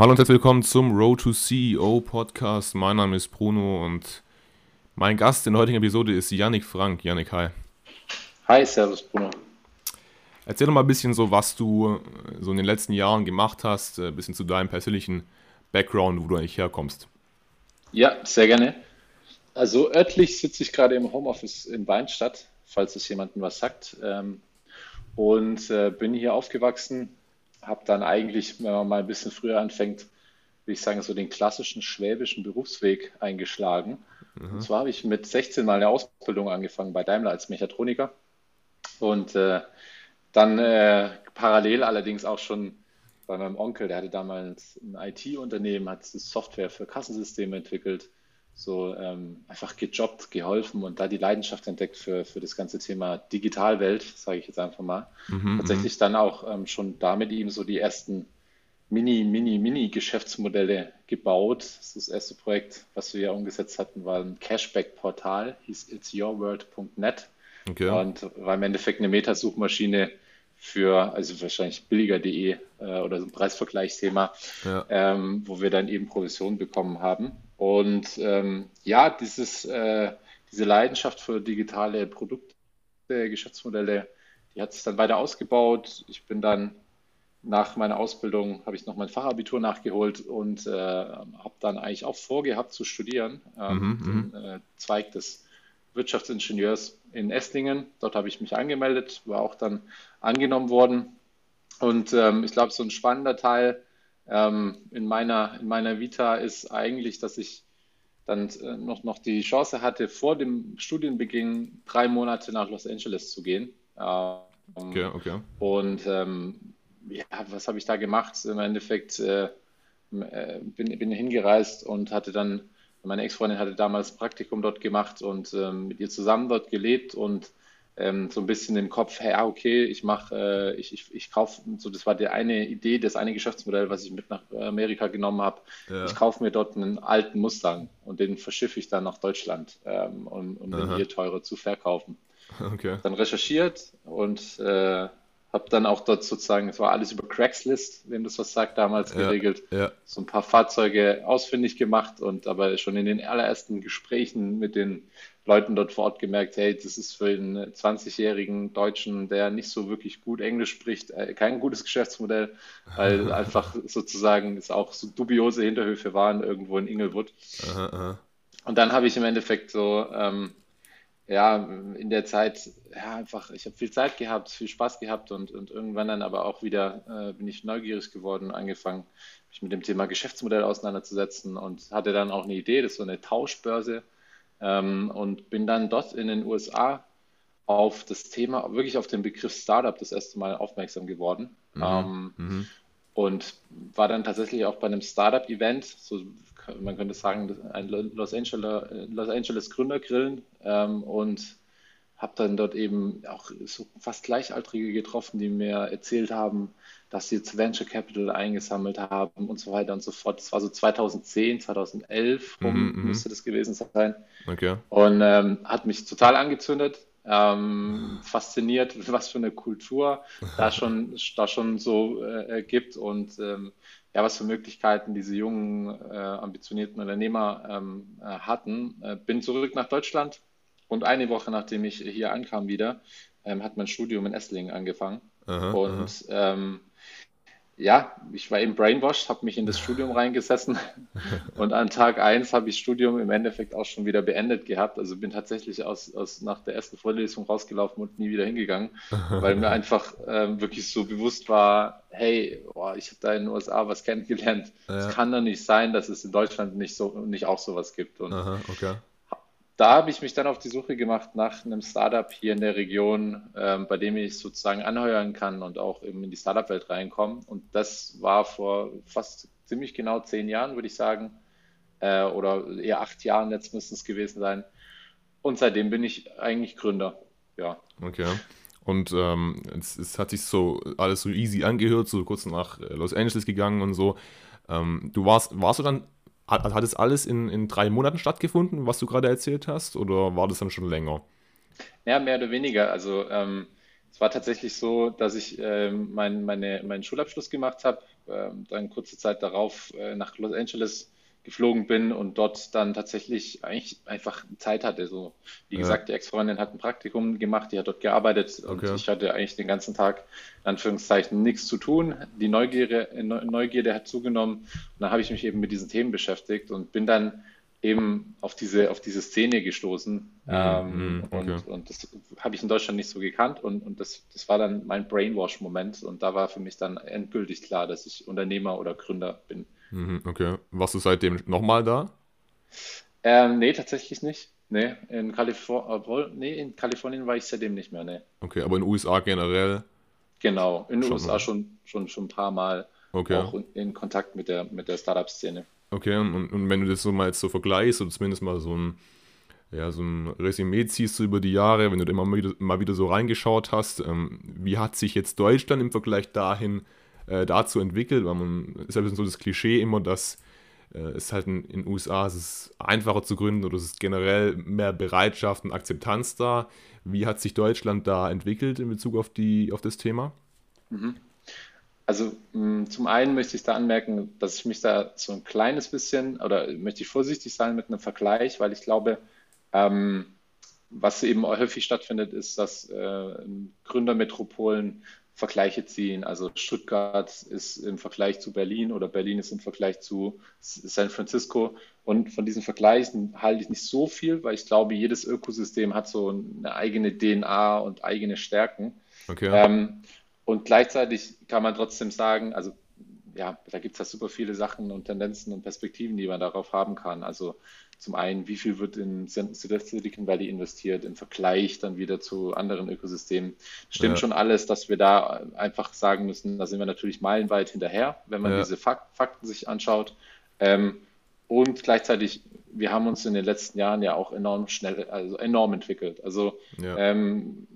Hallo und herzlich willkommen zum Road to CEO Podcast. Mein Name ist Bruno und mein Gast in der heutigen Episode ist Yannick Frank. Yannick, hi. Hi, servus Bruno. Erzähl doch mal ein bisschen so, was du äh, so in den letzten Jahren gemacht hast, ein äh, bisschen zu deinem persönlichen Background, wo du eigentlich herkommst. Ja, sehr gerne. Also örtlich sitze ich gerade im Homeoffice in Weinstadt, falls es jemandem was sagt. Ähm, und äh, bin hier aufgewachsen, habe dann eigentlich, wenn man mal ein bisschen früher anfängt, würde ich sagen, so den klassischen schwäbischen Berufsweg eingeschlagen. Mhm. Und zwar habe ich mit 16 mal eine Ausbildung angefangen bei Daimler als Mechatroniker und äh, dann äh, parallel allerdings auch schon bei meinem Onkel, der hatte damals ein IT-Unternehmen, hat Software für Kassensysteme entwickelt so ähm, einfach gejobbt, geholfen und da die Leidenschaft entdeckt für, für das ganze Thema Digitalwelt, sage ich jetzt einfach mal. Mhm, Tatsächlich mhm. dann auch ähm, schon da mit ihm so die ersten Mini, Mini, Mini-Geschäftsmodelle gebaut. Das, das erste Projekt, was wir ja umgesetzt hatten, war ein Cashback-Portal, hieß itsyourworld.net okay. und war im Endeffekt eine Metasuchmaschine für, also wahrscheinlich billiger.de äh, oder so ein Preisvergleichsthema, ja. ähm, wo wir dann eben Provisionen bekommen haben. Und ähm, ja, dieses, äh, diese Leidenschaft für digitale Produkte, Geschäftsmodelle, die hat sich dann weiter ausgebaut. Ich bin dann nach meiner Ausbildung, habe ich noch mein Fachabitur nachgeholt und äh, habe dann eigentlich auch vorgehabt zu studieren, ähm, mhm, den mhm. äh, Zweig des Wirtschaftsingenieurs in Esslingen. Dort habe ich mich angemeldet, war auch dann angenommen worden. Und ähm, ich glaube, so ein spannender Teil ähm, in, meiner, in meiner Vita ist eigentlich, dass ich dann äh, noch, noch die Chance hatte, vor dem Studienbeginn drei Monate nach Los Angeles zu gehen. Ähm, okay, okay. Und ähm, ja, was habe ich da gemacht? Im Endeffekt äh, äh, bin, bin hingereist und hatte dann, meine Ex-Freundin hatte damals Praktikum dort gemacht und ähm, mit ihr zusammen dort gelebt und ähm, so ein bisschen im Kopf, hey, okay, ich mache, äh, ich, ich, ich kaufe, so das war die eine Idee, das eine Geschäftsmodell, was ich mit nach Amerika genommen habe. Ja. Ich kaufe mir dort einen alten Mustang und den verschiffe ich dann nach Deutschland, ähm, um, um den hier teurer zu verkaufen. Okay. Dann recherchiert und äh, habe dann auch dort sozusagen, es war alles über Craigslist, wem das was sagt, damals ja, geregelt. Ja. So ein paar Fahrzeuge ausfindig gemacht und aber schon in den allerersten Gesprächen mit den Leuten dort vor Ort gemerkt, hey, das ist für einen 20-jährigen Deutschen, der nicht so wirklich gut Englisch spricht, äh, kein gutes Geschäftsmodell, weil einfach sozusagen es auch so dubiose Hinterhöfe waren irgendwo in Inglewood. Aha, aha. Und dann habe ich im Endeffekt so ähm, ja, in der Zeit, ja, einfach, ich habe viel Zeit gehabt, viel Spaß gehabt und, und irgendwann dann aber auch wieder äh, bin ich neugierig geworden, angefangen, mich mit dem Thema Geschäftsmodell auseinanderzusetzen und hatte dann auch eine Idee, das ist so eine Tauschbörse ähm, und bin dann dort in den USA auf das Thema, wirklich auf den Begriff Startup das erste Mal aufmerksam geworden. Mhm. Ähm, mhm. Und war dann tatsächlich auch bei einem Startup-Event, so man könnte sagen, ein Los Angeles, Los Angeles Gründergrillen ähm, und habe dann dort eben auch so fast Gleichaltrige getroffen, die mir erzählt haben, dass sie jetzt Venture Capital eingesammelt haben und so weiter und so fort. Das war so 2010, 2011 rum, mm -hmm. müsste das gewesen sein. Okay. Und ähm, hat mich total angezündet, ähm, fasziniert, was für eine Kultur da schon, da schon so äh, gibt und ähm, ja, was für Möglichkeiten diese jungen, äh, ambitionierten Unternehmer ähm, äh, hatten. Äh, bin zurück nach Deutschland und eine Woche nachdem ich hier ankam wieder, ähm, hat mein Studium in Esslingen angefangen. Aha, und ähm, ja, ich war eben brainwashed, habe mich in das Studium reingesessen und an Tag 1 habe ich das Studium im Endeffekt auch schon wieder beendet gehabt. Also bin tatsächlich aus, aus nach der ersten Vorlesung rausgelaufen und nie wieder hingegangen, weil mir einfach ähm, wirklich so bewusst war, hey, boah, ich habe da in den USA was kennengelernt. Es ja. kann doch nicht sein, dass es in Deutschland nicht so nicht auch sowas gibt. Und Aha, okay da habe ich mich dann auf die Suche gemacht nach einem Startup hier in der Region, ähm, bei dem ich sozusagen anheuern kann und auch eben in die Startup-Welt reinkommen. Und das war vor fast ziemlich genau zehn Jahren, würde ich sagen, äh, oder eher acht Jahren jetzt müssten es gewesen sein. Und seitdem bin ich eigentlich Gründer. Ja. Okay. Und ähm, es, es, hat sich so alles so easy angehört, so kurz nach Los Angeles gegangen und so. Ähm, du warst, warst du dann hat, hat es alles in, in drei Monaten stattgefunden, was du gerade erzählt hast, oder war das dann schon länger? Ja, mehr oder weniger. Also ähm, es war tatsächlich so, dass ich ähm, mein, meine, meinen Schulabschluss gemacht habe ähm, dann kurze Zeit darauf äh, nach Los Angeles geflogen bin und dort dann tatsächlich eigentlich einfach Zeit hatte. So, wie ja. gesagt, die Ex-Freundin hat ein Praktikum gemacht, die hat dort gearbeitet okay. und ich hatte eigentlich den ganzen Tag in Anführungszeichen nichts zu tun. Die Neugierde, Neugierde hat zugenommen und dann habe ich mich eben mit diesen Themen beschäftigt und bin dann eben auf diese, auf diese Szene gestoßen. Mhm, ähm, mhm, okay. und, und das habe ich in Deutschland nicht so gekannt und, und das, das war dann mein Brainwash-Moment und da war für mich dann endgültig klar, dass ich Unternehmer oder Gründer bin. Mhm, okay. Warst du seitdem nochmal da? Ähm, nee, tatsächlich nicht. Nee, in, Kalifor nee, in Kalifornien war ich seitdem nicht mehr, nee. Okay, aber in den USA generell? Genau, in den USA schon, schon, schon ein paar Mal okay. auch in Kontakt mit der, mit der Startup-Szene. Okay, und, und wenn du das so mal jetzt so vergleichst oder zumindest mal so ein, ja, so ein Resümee ziehst du über die Jahre, wenn du da immer mal wieder, mal wieder so reingeschaut hast, ähm, wie hat sich jetzt Deutschland im Vergleich dahin äh, dazu entwickelt? Weil man ist ja ein bisschen so das Klischee immer, dass äh, es halt in den USA ist einfacher zu gründen oder es ist generell mehr Bereitschaft und Akzeptanz da. Wie hat sich Deutschland da entwickelt in Bezug auf, die, auf das Thema? Mhm. Also mh, zum einen möchte ich da anmerken, dass ich mich da so ein kleines bisschen oder möchte ich vorsichtig sein mit einem Vergleich, weil ich glaube, ähm, was eben häufig stattfindet, ist, dass äh, Gründermetropolen Vergleiche ziehen. Also Stuttgart ist im Vergleich zu Berlin oder Berlin ist im Vergleich zu San Francisco. Und von diesen Vergleichen halte ich nicht so viel, weil ich glaube, jedes Ökosystem hat so eine eigene DNA und eigene Stärken. Okay. Ähm, und gleichzeitig kann man trotzdem sagen, also ja, da gibt es ja super viele Sachen und Tendenzen und Perspektiven, die man darauf haben kann. Also zum einen, wie viel wird in Silicon Valley investiert im Vergleich dann wieder zu anderen Ökosystemen. Stimmt ja. schon alles, dass wir da einfach sagen müssen, da sind wir natürlich meilenweit hinterher, wenn man ja. diese Fakten sich anschaut. Ähm, und gleichzeitig, wir haben uns in den letzten Jahren ja auch enorm schnell, also enorm entwickelt. Also ja. ähm,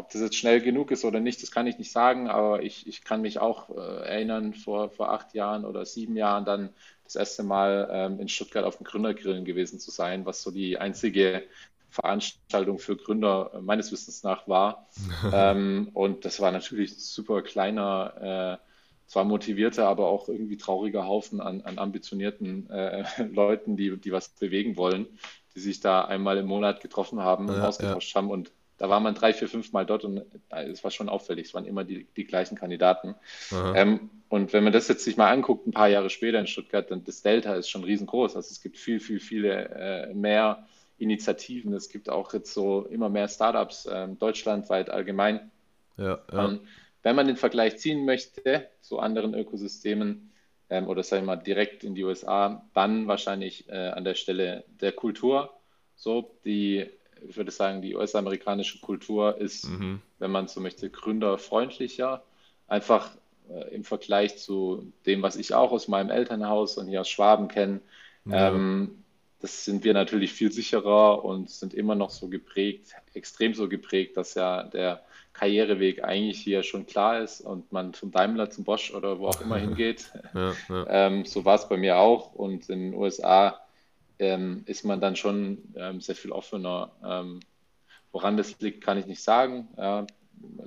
ob das jetzt schnell genug ist oder nicht, das kann ich nicht sagen, aber ich, ich kann mich auch äh, erinnern, vor, vor acht Jahren oder sieben Jahren dann das erste Mal ähm, in Stuttgart auf dem Gründergrillen gewesen zu sein, was so die einzige Veranstaltung für Gründer äh, meines Wissens nach war. ähm, und das war natürlich ein super kleiner, äh, zwar motivierter, aber auch irgendwie trauriger Haufen an, an ambitionierten äh, Leuten, die, die was bewegen wollen, die sich da einmal im Monat getroffen haben und ja, ausgetauscht ja. haben und da war man drei, vier, fünf Mal dort und äh, es war schon auffällig. Es waren immer die, die gleichen Kandidaten. Ähm, und wenn man das jetzt sich mal anguckt, ein paar Jahre später in Stuttgart, dann das Delta ist schon riesengroß. Also es gibt viel, viel, viele äh, mehr Initiativen. Es gibt auch jetzt so immer mehr Startups äh, deutschlandweit allgemein. Ja, ja. Ähm, wenn man den Vergleich ziehen möchte zu anderen Ökosystemen ähm, oder sagen wir mal direkt in die USA, dann wahrscheinlich äh, an der Stelle der Kultur. So, die ich würde sagen, die US-amerikanische Kultur ist, mhm. wenn man so möchte, gründerfreundlicher. Einfach äh, im Vergleich zu dem, was ich auch aus meinem Elternhaus und hier aus Schwaben kenne. Ja. Ähm, das sind wir natürlich viel sicherer und sind immer noch so geprägt, extrem so geprägt, dass ja der Karriereweg eigentlich hier schon klar ist und man zum Daimler, zum Bosch oder wo auch immer hingeht. Ja, ja. Ähm, so war es bei mir auch. Und in den USA ähm, ist man dann schon ähm, sehr viel offener. Ähm, woran das liegt, kann ich nicht sagen. Ja,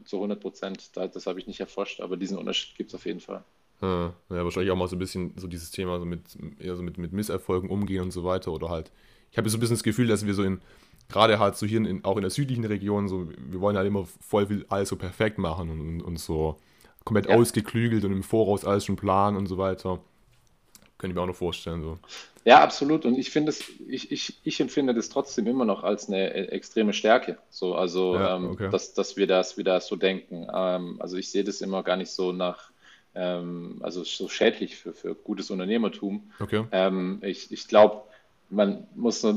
zu 100 Prozent, das habe ich nicht erforscht, aber diesen Unterschied gibt es auf jeden Fall. Ja, wahrscheinlich auch mal so ein bisschen so dieses Thema so mit, eher so mit, mit Misserfolgen umgehen und so weiter. Oder halt, ich habe so ein bisschen das Gefühl, dass wir so in, gerade halt so hier in, auch in der südlichen Region, so, wir wollen halt immer voll viel alles so perfekt machen und, und, und so komplett ja. ausgeklügelt und im Voraus alles schon planen und so weiter. Könnte ich mir auch noch vorstellen. So. Ja, absolut. Und ich finde es, ich, ich, ich empfinde das trotzdem immer noch als eine äh, extreme Stärke. So, also ja, ähm, okay. dass, dass wir das wieder so denken. Ähm, also ich sehe das immer gar nicht so nach, ähm, also so schädlich für, für gutes Unternehmertum. Okay. Ähm, ich ich glaube, man muss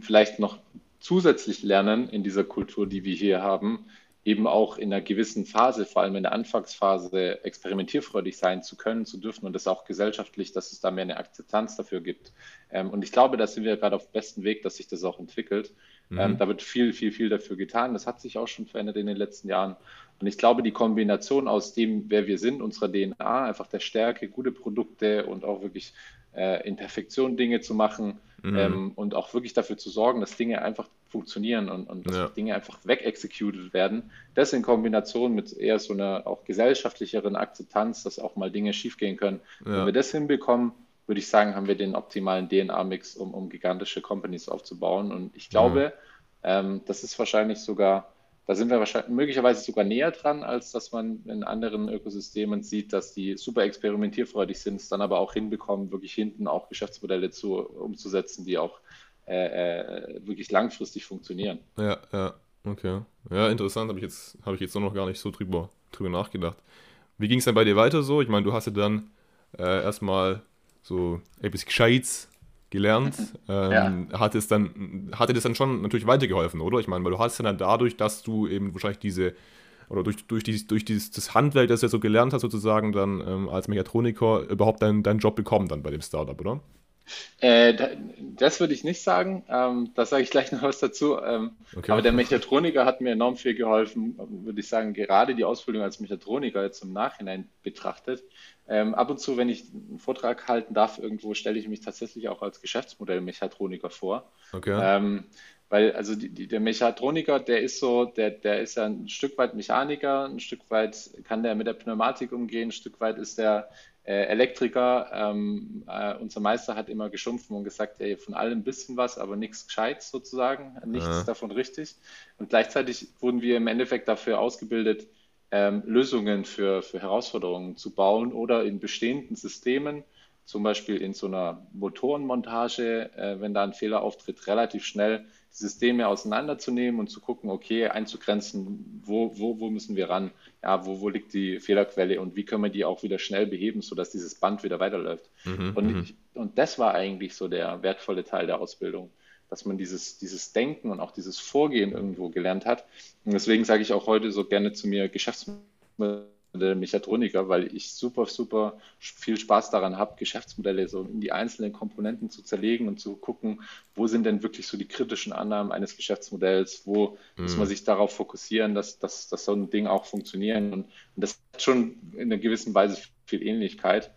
vielleicht noch zusätzlich lernen in dieser Kultur, die wir hier haben, eben auch in einer gewissen Phase, vor allem in der Anfangsphase, experimentierfreudig sein zu können, zu dürfen und das auch gesellschaftlich, dass es da mehr eine Akzeptanz dafür gibt. Ähm, und ich glaube, da sind wir gerade auf dem besten Weg, dass sich das auch entwickelt. Mhm. Ähm, da wird viel, viel, viel dafür getan. Das hat sich auch schon verändert in den letzten Jahren. Und ich glaube, die Kombination aus dem, wer wir sind, unserer DNA, einfach der Stärke, gute Produkte und auch wirklich äh, in Perfektion Dinge zu machen, mhm. ähm, und auch wirklich dafür zu sorgen, dass Dinge einfach funktionieren und, und dass ja. Dinge einfach wegexecuted werden. Das in Kombination mit eher so einer auch gesellschaftlicheren Akzeptanz, dass auch mal Dinge schiefgehen können. Ja. Wenn wir das hinbekommen, würde ich sagen, haben wir den optimalen DNA-Mix, um, um gigantische Companies aufzubauen. Und ich glaube, mhm. ähm, das ist wahrscheinlich sogar da sind wir wahrscheinlich möglicherweise sogar näher dran, als dass man in anderen Ökosystemen sieht, dass die super experimentierfreudig sind, es dann aber auch hinbekommen, wirklich hinten auch Geschäftsmodelle zu, umzusetzen, die auch äh, äh, wirklich langfristig funktionieren. Ja, ja, okay. Ja, interessant, habe ich jetzt, habe ich jetzt noch gar nicht so drüber, drüber nachgedacht. Wie ging es dann bei dir weiter so? Ich meine, du hast ja dann äh, erstmal so etwas Gescheites gelernt. Ähm, ja. hat es dann, hatte das dann schon natürlich weitergeholfen, oder? Ich meine, weil du hast ja dann dadurch, dass du eben wahrscheinlich diese, oder durch, durch, dieses, durch dieses das Handwerk, das du ja so gelernt hast, sozusagen, dann ähm, als Mechatroniker überhaupt deinen, deinen Job bekommen dann bei dem Startup, oder? Äh, das würde ich nicht sagen. Ähm, da sage ich gleich noch was dazu. Ähm, okay. Aber der Mechatroniker hat mir enorm viel geholfen, würde ich sagen, gerade die Ausbildung als Mechatroniker jetzt im Nachhinein betrachtet. Ähm, ab und zu, wenn ich einen Vortrag halten darf, irgendwo stelle ich mich tatsächlich auch als Geschäftsmodell-Mechatroniker vor. Okay. Ähm, weil also die, die, der Mechatroniker, der ist so, der, der ist ja ein Stück weit Mechaniker, ein Stück weit kann der mit der Pneumatik umgehen, ein Stück weit ist der äh, Elektriker. Ähm, äh, unser Meister hat immer geschumpfen und gesagt, ey, von allem ein bisschen was, aber nichts Gescheites sozusagen, nichts ja. davon richtig. Und gleichzeitig wurden wir im Endeffekt dafür ausgebildet, ähm, Lösungen für, für Herausforderungen zu bauen oder in bestehenden Systemen, zum Beispiel in so einer Motorenmontage, äh, wenn da ein Fehler auftritt, relativ schnell die Systeme auseinanderzunehmen und zu gucken, okay, einzugrenzen, wo, wo, wo müssen wir ran, ja, wo, wo liegt die Fehlerquelle und wie können wir die auch wieder schnell beheben, sodass dieses Band wieder weiterläuft. Mhm, und, mhm. ich, und das war eigentlich so der wertvolle Teil der Ausbildung dass man dieses, dieses Denken und auch dieses Vorgehen irgendwo gelernt hat. Und deswegen sage ich auch heute so gerne zu mir Geschäftsmodell Mechatroniker, weil ich super, super viel Spaß daran habe, Geschäftsmodelle so in die einzelnen Komponenten zu zerlegen und zu gucken, wo sind denn wirklich so die kritischen Annahmen eines Geschäftsmodells, wo mhm. muss man sich darauf fokussieren, dass, dass, dass so ein Ding auch funktioniert. Und, und das hat schon in einer gewissen Weise viel Ähnlichkeit.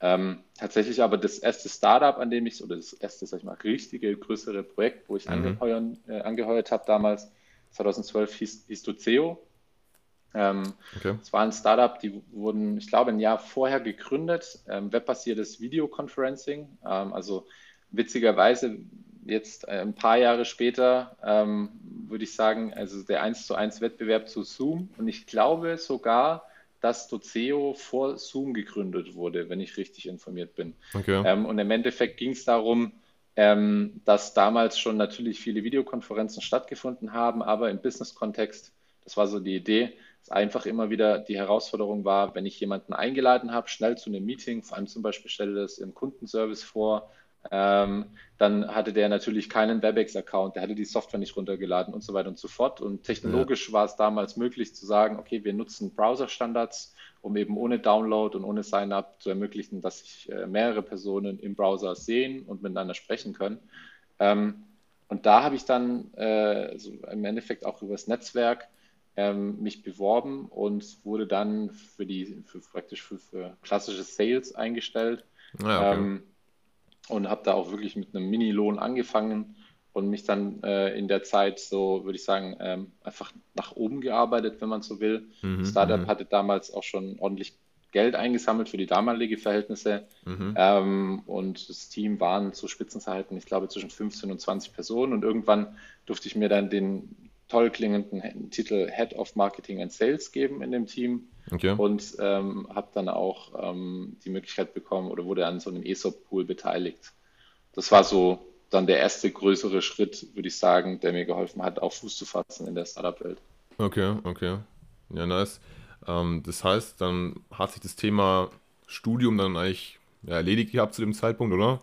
Ähm, tatsächlich aber das erste Startup, an dem ich, oder das erste, sag ich mal, richtige, größere Projekt, wo ich mhm. angeheuert, äh, angeheuert habe damals, 2012 hieß, hieß Doceo. Ähm, okay. Es war ein Startup, die wurden, ich glaube, ein Jahr vorher gegründet, ähm, webbasiertes Videoconferencing. Ähm, also witzigerweise jetzt äh, ein paar Jahre später ähm, würde ich sagen, also der 1 zu 1 Wettbewerb zu Zoom. Und ich glaube sogar, dass Doceo vor Zoom gegründet wurde, wenn ich richtig informiert bin. Okay. Ähm, und im Endeffekt ging es darum, ähm, dass damals schon natürlich viele Videokonferenzen stattgefunden haben, aber im Business-Kontext, das war so die Idee, dass einfach immer wieder die Herausforderung war, wenn ich jemanden eingeladen habe, schnell zu einem Meeting, vor allem zum Beispiel stelle das im Kundenservice vor, ähm, dann hatte der natürlich keinen WebEx-Account, der hatte die Software nicht runtergeladen und so weiter und so fort. Und technologisch ja. war es damals möglich zu sagen, okay, wir nutzen Browser-Standards, um eben ohne Download und ohne Sign-up zu ermöglichen, dass sich äh, mehrere Personen im Browser sehen und miteinander sprechen können. Ähm, und da habe ich dann äh, also im Endeffekt auch über das Netzwerk ähm, mich beworben und wurde dann für die für praktisch für, für klassische Sales eingestellt. Ja, okay. Und habe da auch wirklich mit einem Mini-Lohn angefangen und mich dann äh, in der Zeit so, würde ich sagen, ähm, einfach nach oben gearbeitet, wenn man so will. Mhm, Startup mhm. hatte damals auch schon ordentlich Geld eingesammelt für die damalige Verhältnisse mhm. ähm, und das Team waren zu Spitzenzeiten, ich glaube, zwischen 15 und 20 Personen und irgendwann durfte ich mir dann den toll klingenden Titel Head of Marketing and Sales geben in dem Team okay. und ähm, habe dann auch ähm, die Möglichkeit bekommen oder wurde an so einem ESOP-Pool beteiligt. Das war so dann der erste größere Schritt, würde ich sagen, der mir geholfen hat, auch Fuß zu fassen in der Startup-Welt. Okay, okay. Ja, nice. Ähm, das heißt, dann hat sich das Thema Studium dann eigentlich ja, erledigt gehabt zu dem Zeitpunkt, oder?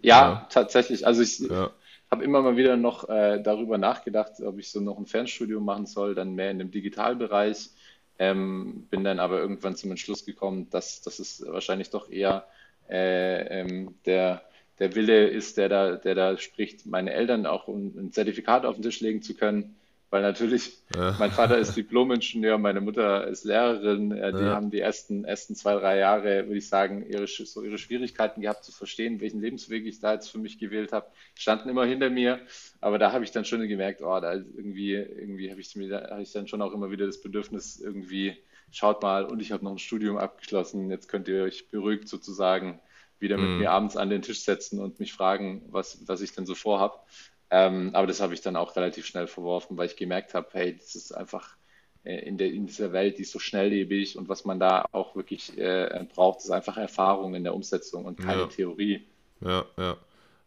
Ja, ja. tatsächlich. Also ich, ja habe immer mal wieder noch äh, darüber nachgedacht, ob ich so noch ein Fernstudium machen soll, dann mehr in dem Digitalbereich. Ähm, bin dann aber irgendwann zum Entschluss gekommen, dass, dass es wahrscheinlich doch eher äh, ähm, der, der Wille ist, der da, der da spricht, meine Eltern auch ein, ein Zertifikat auf den Tisch legen zu können. Weil natürlich ja. mein Vater ist Diplom-Ingenieur, meine Mutter ist Lehrerin. Äh, die ja. haben die ersten, ersten zwei, drei Jahre, würde ich sagen, ihre, so ihre Schwierigkeiten gehabt zu verstehen, welchen Lebensweg ich da jetzt für mich gewählt habe. Standen immer hinter mir, aber da habe ich dann schon gemerkt, oh, da irgendwie, irgendwie habe ich, hab ich dann schon auch immer wieder das Bedürfnis, irgendwie, schaut mal, und ich habe noch ein Studium abgeschlossen, jetzt könnt ihr euch beruhigt sozusagen wieder mit mm. mir abends an den Tisch setzen und mich fragen, was, was ich denn so vorhab. Ähm, aber das habe ich dann auch relativ schnell verworfen, weil ich gemerkt habe, hey, das ist einfach äh, in, der, in dieser Welt, die ist so schnelllebig und was man da auch wirklich äh, braucht, ist einfach Erfahrung in der Umsetzung und keine ja. Theorie. Ja, ja.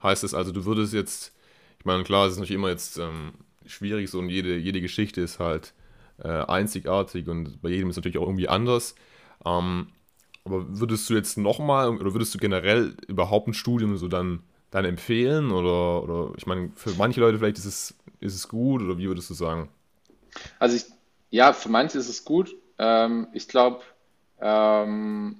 Heißt es also, du würdest jetzt, ich meine, klar, es ist natürlich immer jetzt ähm, schwierig so und jede, jede Geschichte ist halt äh, einzigartig und bei jedem ist natürlich auch irgendwie anders. Ähm, aber würdest du jetzt nochmal oder würdest du generell überhaupt ein Studium so dann dann empfehlen? Oder, oder ich meine, für manche Leute vielleicht ist es, ist es gut oder wie würdest du sagen? Also ich, ja, für manche ist es gut. Ähm, ich glaube, ähm,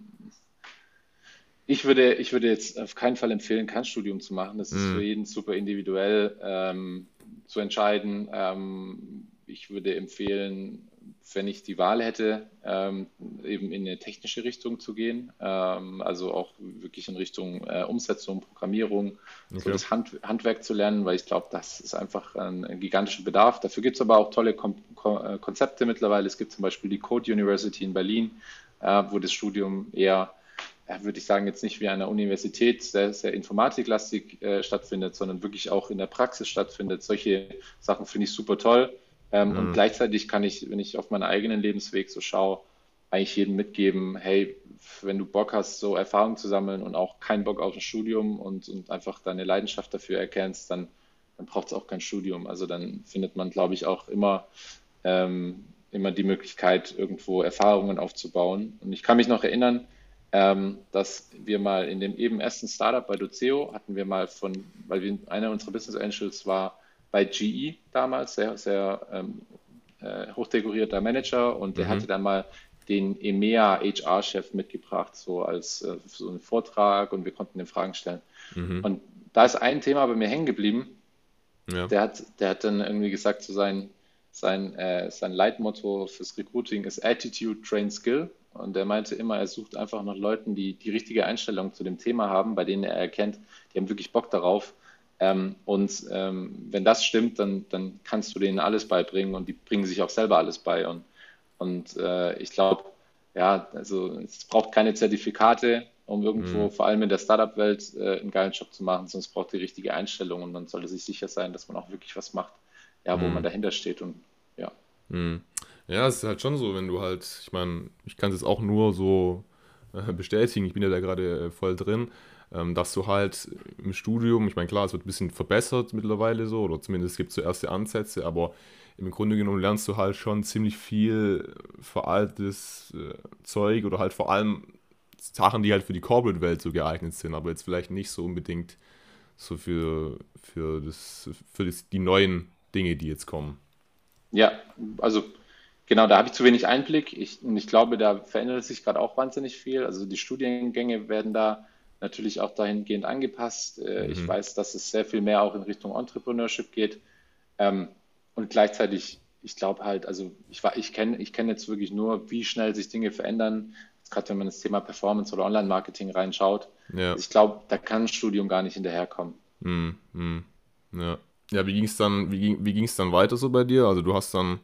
ich würde, ich würde jetzt auf keinen Fall empfehlen, kein Studium zu machen. Das ist mm. für jeden super individuell ähm, zu entscheiden. Ähm, ich würde empfehlen, wenn ich die Wahl hätte, ähm, eben in eine technische Richtung zu gehen, ähm, also auch wirklich in Richtung äh, Umsetzung, Programmierung, okay. so das Hand, Handwerk zu lernen, weil ich glaube, das ist einfach ein, ein gigantischer Bedarf. Dafür gibt es aber auch tolle Kom Ko äh, Konzepte mittlerweile. Es gibt zum Beispiel die Code University in Berlin, äh, wo das Studium eher würde ich sagen, jetzt nicht wie an der Universität sehr, sehr informatiklastig äh, stattfindet, sondern wirklich auch in der Praxis stattfindet. Solche Sachen finde ich super toll. Ähm, mhm. Und gleichzeitig kann ich, wenn ich auf meinen eigenen Lebensweg so schaue, eigentlich jedem mitgeben, hey, wenn du Bock hast, so Erfahrungen zu sammeln und auch keinen Bock auf ein Studium und, und einfach deine Leidenschaft dafür erkennst, dann, dann braucht es auch kein Studium. Also dann findet man, glaube ich, auch immer, ähm, immer die Möglichkeit, irgendwo Erfahrungen aufzubauen. Und ich kann mich noch erinnern, ähm, dass wir mal in dem eben ersten Startup bei Doceo hatten wir mal von, weil wir einer unserer Business Angels war, bei GE damals, sehr, sehr ähm, äh, hochdekorierter Manager und der mhm. hatte dann mal den EMEA HR-Chef mitgebracht, so als äh, so einen Vortrag und wir konnten den Fragen stellen. Mhm. Und da ist ein Thema bei mir hängen geblieben. Ja. Der, hat, der hat dann irgendwie gesagt, so sein, sein, äh, sein Leitmotto fürs Recruiting ist Attitude, Train, Skill. Und er meinte immer, er sucht einfach nach Leuten, die die richtige Einstellung zu dem Thema haben, bei denen er erkennt, die haben wirklich Bock darauf ähm, und ähm, wenn das stimmt, dann, dann kannst du denen alles beibringen und die bringen sich auch selber alles bei. Und, und äh, ich glaube, ja, also es braucht keine Zertifikate, um irgendwo, mhm. vor allem in der Startup-Welt, äh, einen geilen Job zu machen, sondern es braucht die richtige Einstellung und man sollte sich sicher sein, dass man auch wirklich was macht, ja, wo mhm. man dahinter steht und ja. Mhm. Ja, es ist halt schon so, wenn du halt, ich meine, ich kann es jetzt auch nur so äh, bestätigen, ich bin ja da gerade äh, voll drin dass du halt im Studium, ich meine, klar, es wird ein bisschen verbessert mittlerweile so, oder zumindest gibt es so erste Ansätze, aber im Grunde genommen lernst du halt schon ziemlich viel veraltetes äh, Zeug oder halt vor allem Sachen, die halt für die Corporate-Welt so geeignet sind, aber jetzt vielleicht nicht so unbedingt so für, für, das, für das, die neuen Dinge, die jetzt kommen. Ja, also genau, da habe ich zu wenig Einblick. Ich, und ich glaube, da verändert sich gerade auch wahnsinnig viel. Also die Studiengänge werden da natürlich auch dahingehend angepasst. Äh, mhm. Ich weiß, dass es sehr viel mehr auch in Richtung Entrepreneurship geht. Ähm, und gleichzeitig, ich glaube halt, also ich, ich kenne ich kenn jetzt wirklich nur, wie schnell sich Dinge verändern. Gerade wenn man das Thema Performance oder Online-Marketing reinschaut. Ja. Ich glaube, da kann ein Studium gar nicht hinterherkommen. Mhm. mhm. Ja. ja, wie ging es dann, wie ging, wie dann weiter so bei dir? Also du hast dann,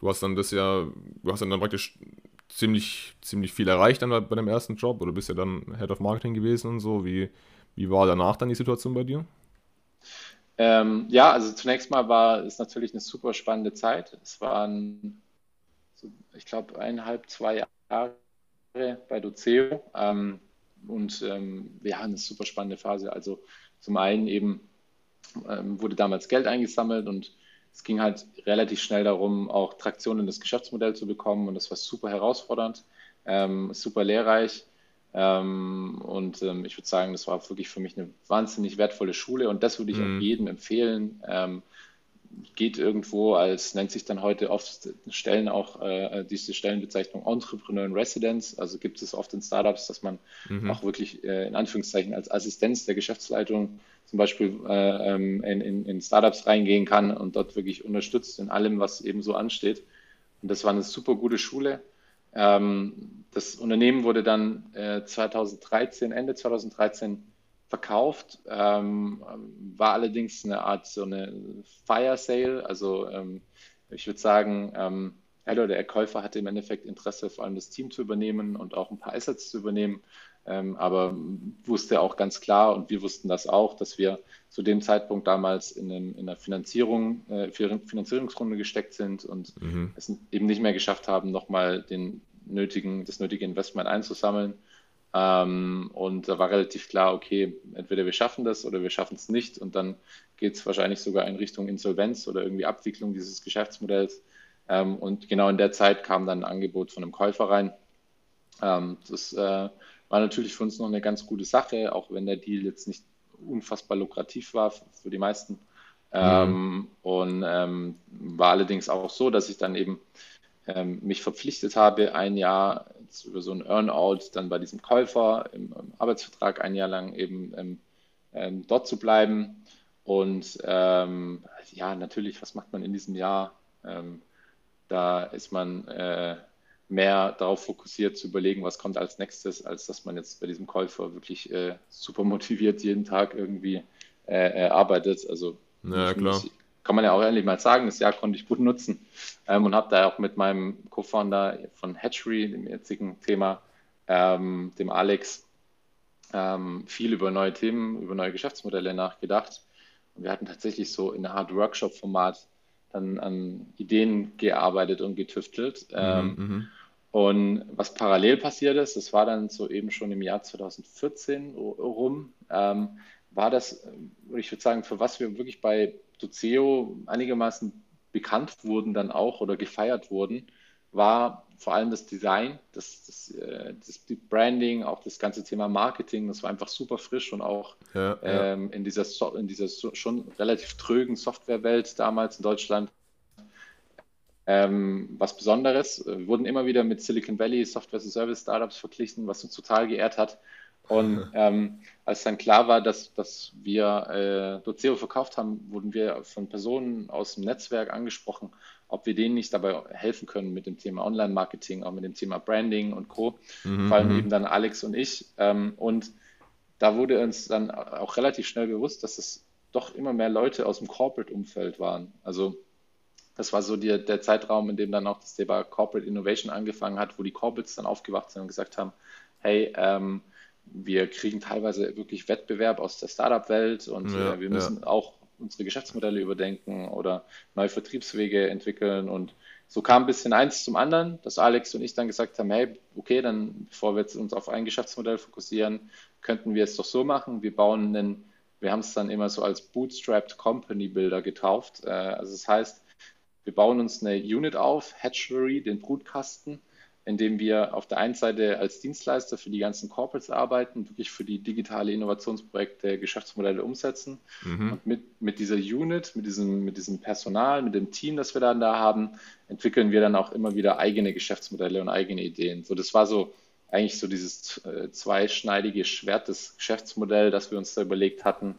du hast dann das ja, du hast dann, dann praktisch ziemlich, ziemlich viel erreicht dann bei deinem ersten Job oder bist ja dann Head of Marketing gewesen und so. Wie, wie war danach dann die Situation bei dir? Ähm, ja, also zunächst mal war es natürlich eine super spannende Zeit. Es waren, so, ich glaube, eineinhalb, zwei Jahre bei Doceo ähm, und ähm, ja, eine super spannende Phase. Also zum einen eben ähm, wurde damals Geld eingesammelt und es ging halt relativ schnell darum, auch Traktion in das Geschäftsmodell zu bekommen und das war super herausfordernd, ähm, super lehrreich. Ähm, und ähm, ich würde sagen, das war wirklich für mich eine wahnsinnig wertvolle Schule und das würde ich mhm. auch jedem empfehlen. Geht irgendwo als, nennt sich dann heute oft Stellen auch äh, diese Stellenbezeichnung Entrepreneur in Residence. Also gibt es oft in Startups, dass man mhm. auch wirklich äh, in Anführungszeichen als Assistenz der Geschäftsleitung zum Beispiel äh, ähm, in, in, in, Startups reingehen kann und dort wirklich unterstützt in allem, was eben so ansteht. Und das war eine super gute Schule. Ähm, das Unternehmen wurde dann 2013, äh, Ende 2013 verkauft, ähm, war allerdings eine Art so eine Fire Sale. Also ähm, ich würde sagen, ähm, Hello, der Käufer hatte im Endeffekt Interesse, vor allem das Team zu übernehmen und auch ein paar Assets zu übernehmen. Ähm, aber wusste auch ganz klar und wir wussten das auch, dass wir zu dem Zeitpunkt damals in, einem, in einer Finanzierung, äh, Finanzierungsrunde gesteckt sind und mhm. es eben nicht mehr geschafft haben, nochmal den nötigen, das nötige Investment einzusammeln. Ähm, und da war relativ klar, okay, entweder wir schaffen das oder wir schaffen es nicht. Und dann geht es wahrscheinlich sogar in Richtung Insolvenz oder irgendwie Abwicklung dieses Geschäftsmodells. Ähm, und genau in der Zeit kam dann ein Angebot von einem Käufer rein. Ähm, das äh, war natürlich für uns noch eine ganz gute Sache, auch wenn der Deal jetzt nicht unfassbar lukrativ war für die meisten. Mhm. und ähm, war allerdings auch so, dass ich dann eben ähm, mich verpflichtet habe, ein Jahr über so ein Earnout dann bei diesem Käufer im, im Arbeitsvertrag ein Jahr lang eben ähm, ähm, dort zu bleiben. Und ähm, ja, natürlich, was macht man in diesem Jahr? Ähm, da ist man äh, mehr darauf fokussiert zu überlegen, was kommt als nächstes, als dass man jetzt bei diesem Käufer wirklich äh, super motiviert jeden Tag irgendwie äh, äh arbeitet. Also ja, klar kann man ja auch ehrlich mal sagen, das Jahr konnte ich gut nutzen ähm, und habe da auch mit meinem Co-Founder von Hatchery, dem jetzigen Thema, ähm, dem Alex, ähm, viel über neue Themen, über neue Geschäftsmodelle nachgedacht. Und wir hatten tatsächlich so in einer Art Workshop-Format dann an Ideen gearbeitet und getüftelt. Mhm, mhm. und was parallel passiert ist, das war dann so eben schon im Jahr 2014 rum, ähm, war das, ich würde sagen, für was wir wirklich bei Doceo einigermaßen bekannt wurden dann auch oder gefeiert wurden, war vor allem das Design, das, das, äh, das Branding, auch das ganze Thema Marketing, das war einfach super frisch und auch ja, ja. Ähm, in dieser, so in dieser so, schon relativ trögen Softwarewelt damals in Deutschland ähm, was Besonderes. Wir wurden immer wieder mit Silicon Valley Software Service Startups verglichen, was uns total geehrt hat. Und ähm, als dann klar war, dass, dass wir äh, Doceo verkauft haben, wurden wir von Personen aus dem Netzwerk angesprochen, ob wir denen nicht dabei helfen können mit dem Thema Online-Marketing, auch mit dem Thema Branding und Co. Mhm. Vor allem mhm. eben dann Alex und ich. Ähm, und da wurde uns dann auch relativ schnell bewusst, dass es doch immer mehr Leute aus dem Corporate-Umfeld waren. Also das war so die, der Zeitraum, in dem dann auch das Thema Corporate Innovation angefangen hat, wo die Corporates dann aufgewacht sind und gesagt haben, hey, ähm, wir kriegen teilweise wirklich Wettbewerb aus der Startup-Welt und ja, äh, wir müssen ja. auch unsere Geschäftsmodelle überdenken oder neue Vertriebswege entwickeln. Und so kam ein bisschen eins zum anderen, dass Alex und ich dann gesagt haben, hey, okay, dann bevor wir jetzt uns auf ein Geschäftsmodell fokussieren, könnten wir es doch so machen. Wir bauen einen, wir haben es dann immer so als Bootstrapped Company Builder getauft. Äh, also das heißt, wir bauen uns eine Unit auf, Hatchery, den Brutkasten, indem wir auf der einen Seite als Dienstleister für die ganzen Corporates arbeiten, wirklich für die digitale Innovationsprojekte Geschäftsmodelle umsetzen. Mhm. Und mit, mit dieser Unit, mit diesem, mit diesem Personal, mit dem Team, das wir dann da haben, entwickeln wir dann auch immer wieder eigene Geschäftsmodelle und eigene Ideen. So, das war so eigentlich so dieses äh, zweischneidige Schwert des Geschäftsmodells, das wir uns da überlegt hatten.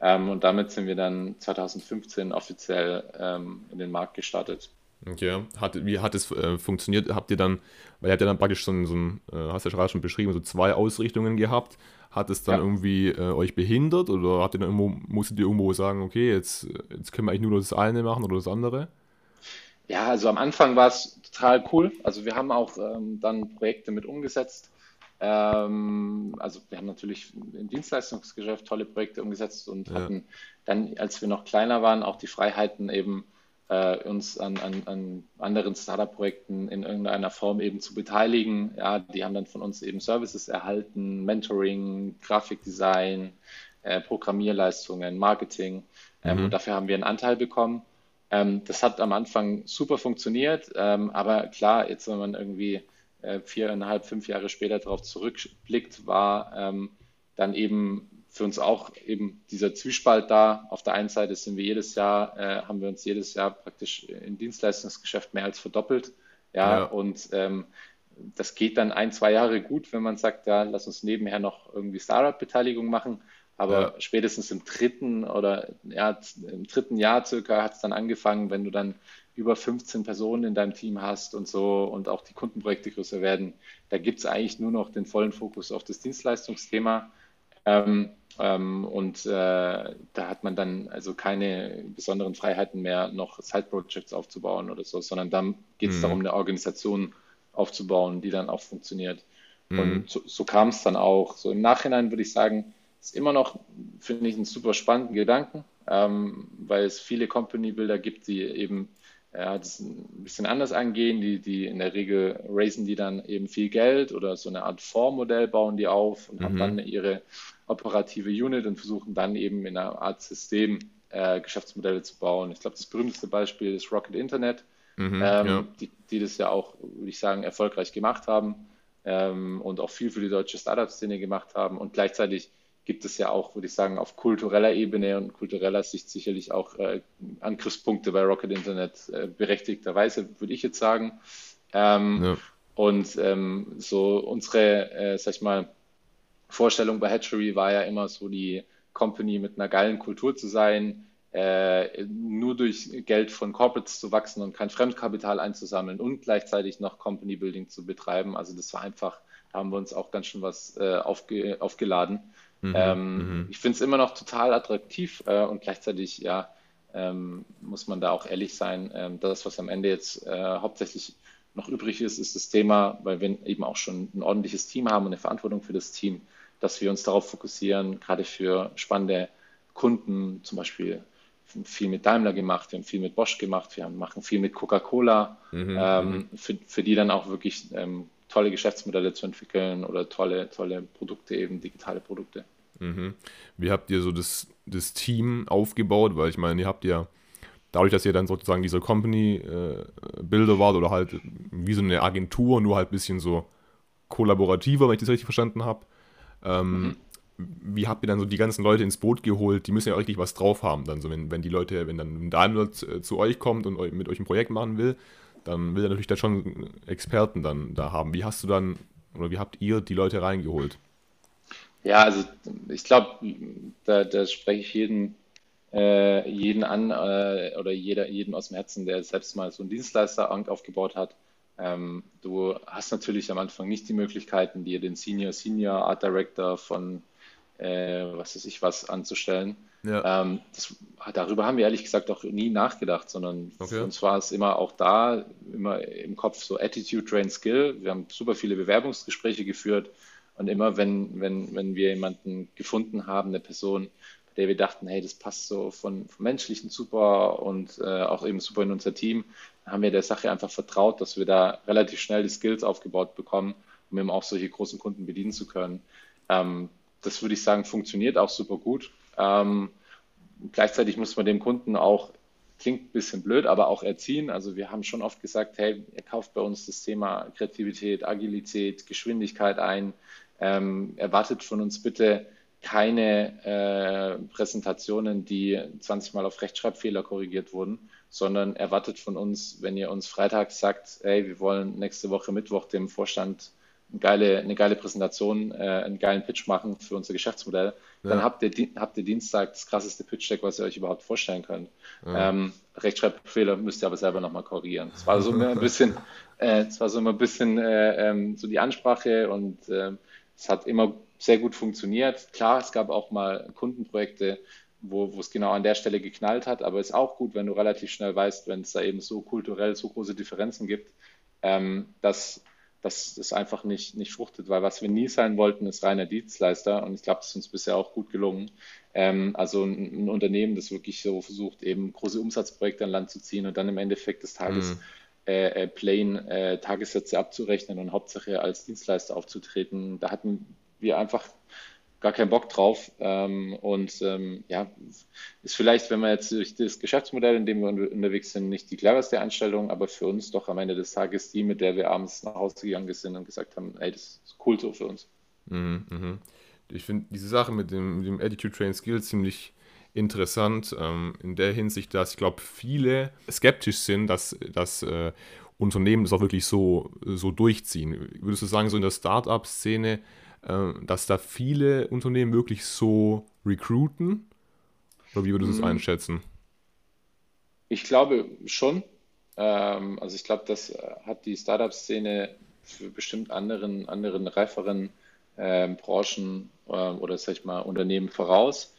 Ähm, und damit sind wir dann 2015 offiziell ähm, in den Markt gestartet. Okay, hat, wie hat es äh, funktioniert? Habt ihr dann, weil ihr habt ja dann praktisch so, so ein, äh, hast du ja gerade schon beschrieben, so zwei Ausrichtungen gehabt. Hat es dann ja. irgendwie äh, euch behindert oder habt ihr dann irgendwo, musstet ihr irgendwo sagen, okay, jetzt, jetzt können wir eigentlich nur das eine machen oder das andere? Ja, also am Anfang war es total cool. Also wir haben auch ähm, dann Projekte mit umgesetzt. Ähm, also wir haben natürlich im Dienstleistungsgeschäft tolle Projekte umgesetzt und ja. hatten dann, als wir noch kleiner waren, auch die Freiheiten eben äh, uns an, an, an anderen Startup-Projekten in irgendeiner Form eben zu beteiligen. Ja, die haben dann von uns eben Services erhalten, Mentoring, Grafikdesign, äh, Programmierleistungen, Marketing. Ähm, mhm. Und dafür haben wir einen Anteil bekommen. Ähm, das hat am Anfang super funktioniert, ähm, aber klar, jetzt wenn man irgendwie äh, viereinhalb, fünf Jahre später darauf zurückblickt, war ähm, dann eben für uns auch eben dieser Zwiespalt da. Auf der einen Seite sind wir jedes Jahr, äh, haben wir uns jedes Jahr praktisch im Dienstleistungsgeschäft mehr als verdoppelt. Ja, ja. und ähm, das geht dann ein, zwei Jahre gut, wenn man sagt, ja, lass uns nebenher noch irgendwie Startup-Beteiligung machen. Aber ja. spätestens im dritten oder ja, im dritten Jahr circa hat es dann angefangen, wenn du dann über 15 Personen in deinem Team hast und so und auch die Kundenprojekte größer werden, da gibt es eigentlich nur noch den vollen Fokus auf das Dienstleistungsthema. Ähm, ähm, und äh, da hat man dann also keine besonderen Freiheiten mehr, noch Side-Projects aufzubauen oder so, sondern dann geht es mhm. darum, eine Organisation aufzubauen, die dann auch funktioniert. Mhm. Und so, so kam es dann auch. So im Nachhinein würde ich sagen, ist immer noch, finde ich, ein super spannenden Gedanken, ähm, weil es viele Company-Builder gibt, die eben ja, das ein bisschen anders angehen. Die, die in der Regel raisen die dann eben viel Geld oder so eine Art Fondsmodell bauen die auf und mhm. haben dann ihre operative Unit und versuchen dann eben in einer Art System äh, Geschäftsmodelle zu bauen. Ich glaube, das berühmteste Beispiel ist Rocket Internet, mhm, ähm, ja. die, die das ja auch, würde ich sagen, erfolgreich gemacht haben ähm, und auch viel für die deutsche Startup-Szene gemacht haben und gleichzeitig gibt es ja auch, würde ich sagen, auf kultureller Ebene und kultureller Sicht sicherlich auch äh, Angriffspunkte bei Rocket Internet äh, berechtigterweise, würde ich jetzt sagen. Ähm, ja. Und ähm, so unsere, äh, sag ich mal, Vorstellung bei Hatchery war ja immer so die Company mit einer geilen Kultur zu sein, äh, nur durch Geld von Corporates zu wachsen und kein Fremdkapital einzusammeln und gleichzeitig noch Company Building zu betreiben. Also das war einfach, da haben wir uns auch ganz schön was äh, aufge, aufgeladen. Mhm, ähm, mhm. ich finde es immer noch total attraktiv äh, und gleichzeitig, ja, ähm, muss man da auch ehrlich sein. Ähm, das, was am Ende jetzt äh, hauptsächlich noch übrig ist, ist das Thema, weil wir eben auch schon ein ordentliches Team haben und eine Verantwortung für das Team, dass wir uns darauf fokussieren, gerade für spannende Kunden, zum Beispiel viel mit Daimler gemacht, wir haben viel mit Bosch gemacht, wir machen viel mit Coca-Cola, mhm, ähm, mhm. für, für, die dann auch wirklich ähm, tolle Geschäftsmodelle zu entwickeln oder tolle, tolle Produkte, eben digitale Produkte. Mhm. Wie habt ihr so das, das Team aufgebaut? Weil ich meine, ihr habt ja dadurch, dass ihr dann sozusagen dieser Company-Builder äh, wart oder halt wie so eine Agentur, nur halt ein bisschen so kollaborativer, wenn ich das richtig verstanden habe, ähm, mhm. Wie habt ihr dann so die ganzen Leute ins Boot geholt? Die müssen ja auch richtig was drauf haben. Dann so, wenn, wenn die Leute, wenn dann ein Daimler zu, äh, zu euch kommt und mit euch ein Projekt machen will, dann will er natürlich da schon Experten dann da haben. Wie hast du dann oder wie habt ihr die Leute reingeholt? Ja, also ich glaube, da, da, spreche ich jeden, äh, jeden an äh, oder jeder, jeden aus dem Herzen, der selbst mal so einen Dienstleister aufgebaut hat. Ähm, du hast natürlich am Anfang nicht die Möglichkeiten, dir den Senior Senior Art Director von äh, was weiß ich was anzustellen. Ja. Ähm, das, darüber haben wir ehrlich gesagt auch nie nachgedacht, sondern okay. für uns war es immer auch da, immer im Kopf so Attitude, Train, Skill. Wir haben super viele Bewerbungsgespräche geführt und immer, wenn, wenn, wenn wir jemanden gefunden haben, eine Person, bei der wir dachten, hey, das passt so von, vom Menschlichen super und äh, auch eben super in unser Team, haben wir der Sache einfach vertraut, dass wir da relativ schnell die Skills aufgebaut bekommen, um eben auch solche großen Kunden bedienen zu können. Ähm, das würde ich sagen, funktioniert auch super gut. Ähm, gleichzeitig muss man dem Kunden auch, klingt ein bisschen blöd, aber auch erziehen. Also wir haben schon oft gesagt, hey, er kauft bei uns das Thema Kreativität, Agilität, Geschwindigkeit ein. Ähm, erwartet von uns bitte keine äh, Präsentationen, die 20 Mal auf Rechtschreibfehler korrigiert wurden, sondern erwartet von uns, wenn ihr uns Freitag sagt, hey, wir wollen nächste Woche Mittwoch dem Vorstand eine geile, eine geile Präsentation, äh, einen geilen Pitch machen für unser Geschäftsmodell, ja. dann habt ihr, habt ihr Dienstag das krasseste Pitch-Deck, was ihr euch überhaupt vorstellen könnt. Ja. Ähm, Rechtschreibfehler müsst ihr aber selber nochmal korrigieren. Es war so immer ein bisschen, äh, es war so immer ein bisschen äh, ähm, so die Ansprache und äh, es hat immer sehr gut funktioniert. Klar, es gab auch mal Kundenprojekte, wo, wo es genau an der Stelle geknallt hat, aber es ist auch gut, wenn du relativ schnell weißt, wenn es da eben so kulturell so große Differenzen gibt, ähm, dass dass das einfach nicht, nicht fruchtet, weil was wir nie sein wollten, ist reiner Dienstleister und ich glaube, das ist uns bisher auch gut gelungen. Ähm, also ein, ein, Unternehmen, das wirklich so versucht, eben große Umsatzprojekte an Land zu ziehen und dann im Endeffekt des Tages mhm. äh, äh, plain äh, Tagessätze abzurechnen und Hauptsache als Dienstleister aufzutreten. Da hatten wir einfach gar keinen Bock drauf. Ähm, und ähm, ja, ist vielleicht, wenn man jetzt durch das Geschäftsmodell, in dem wir unterwegs sind, nicht die cleverste Einstellung, aber für uns doch am Ende des Tages die, mit der wir abends nach Hause gegangen sind und gesagt haben, ey, das ist cool so für uns. Mhm, mh. ich finde diese Sache mit dem, mit dem Attitude Train Skill ziemlich interessant ähm, in der Hinsicht, dass ich glaube, viele skeptisch sind, dass, dass äh, Unternehmen das auch wirklich so, so durchziehen. Würdest du sagen, so in der Startup-Szene, dass da viele Unternehmen wirklich so recruiten? Oder wie würdest du es hm. einschätzen? Ich glaube schon. Ähm, also ich glaube, das äh, hat die Startup-Szene für bestimmt anderen, anderen reiferen äh, Branchen oder sag ich mal Unternehmen voraus.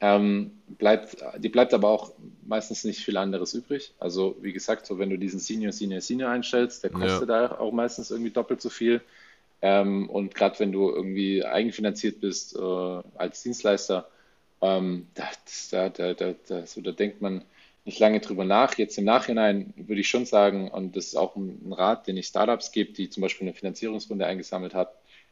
Ähm, bleibt, die bleibt aber auch meistens nicht viel anderes übrig. Also wie gesagt, so wenn du diesen Senior, Senior, Senior einstellst, der kostet ja. da auch meistens irgendwie doppelt so viel. Ähm, und gerade wenn du irgendwie eigenfinanziert bist äh, als Dienstleister, ähm, da, da, da, da, so, da denkt man nicht lange drüber nach. Jetzt im Nachhinein würde ich schon sagen, und das ist auch ein, Rat, den ich Startups gebe, die zum Beispiel eine Finanzierungsrunde eingesammelt haben,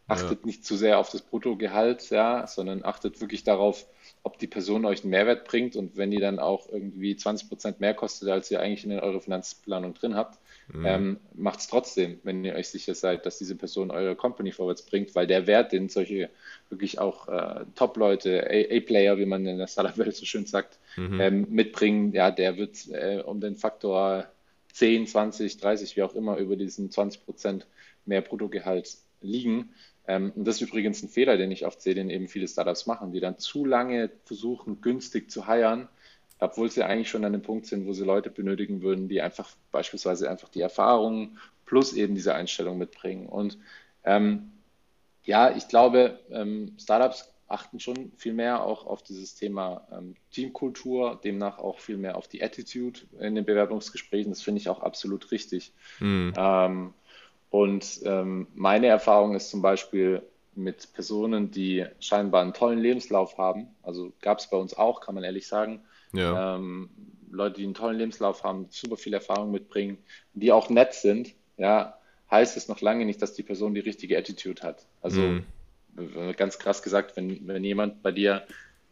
achtet ja. nicht zu sehr auf das Bruttogehalt, ja, sondern achtet wirklich darauf, ob die Person euch einen Mehrwert bringt und wenn die dann auch irgendwie 20 Prozent mehr kostet, als ihr eigentlich in eurer Finanzplanung drin habt, mhm. ähm, macht es trotzdem, wenn ihr euch sicher seid, dass diese Person eure Company vorwärts bringt, weil der Wert, den solche wirklich auch äh, Top-Leute, A-Player, wie man in der Startup-Welt so schön sagt, mhm. ähm, mitbringen, ja, der wird äh, um den Faktor 10, 20, 30, wie auch immer, über diesen 20 Prozent mehr Bruttogehalt liegen. Ähm, und das ist übrigens ein Fehler, den ich oft sehe, den eben viele Startups machen, die dann zu lange versuchen, günstig zu heiern, obwohl sie eigentlich schon an dem Punkt sind, wo sie Leute benötigen würden, die einfach beispielsweise einfach die Erfahrung plus eben diese Einstellung mitbringen. Und ähm, ja, ich glaube, ähm, Startups achten schon viel mehr auch auf dieses Thema ähm, Teamkultur, demnach auch viel mehr auf die Attitude in den Bewerbungsgesprächen. Das finde ich auch absolut richtig. Mhm. Ähm, und ähm, meine Erfahrung ist zum Beispiel mit Personen, die scheinbar einen tollen Lebenslauf haben, also gab es bei uns auch, kann man ehrlich sagen, ja. ähm, Leute, die einen tollen Lebenslauf haben, super viel Erfahrung mitbringen, die auch nett sind, ja, heißt es noch lange nicht, dass die Person die richtige Attitude hat. Also mhm. ganz krass gesagt, wenn, wenn jemand bei dir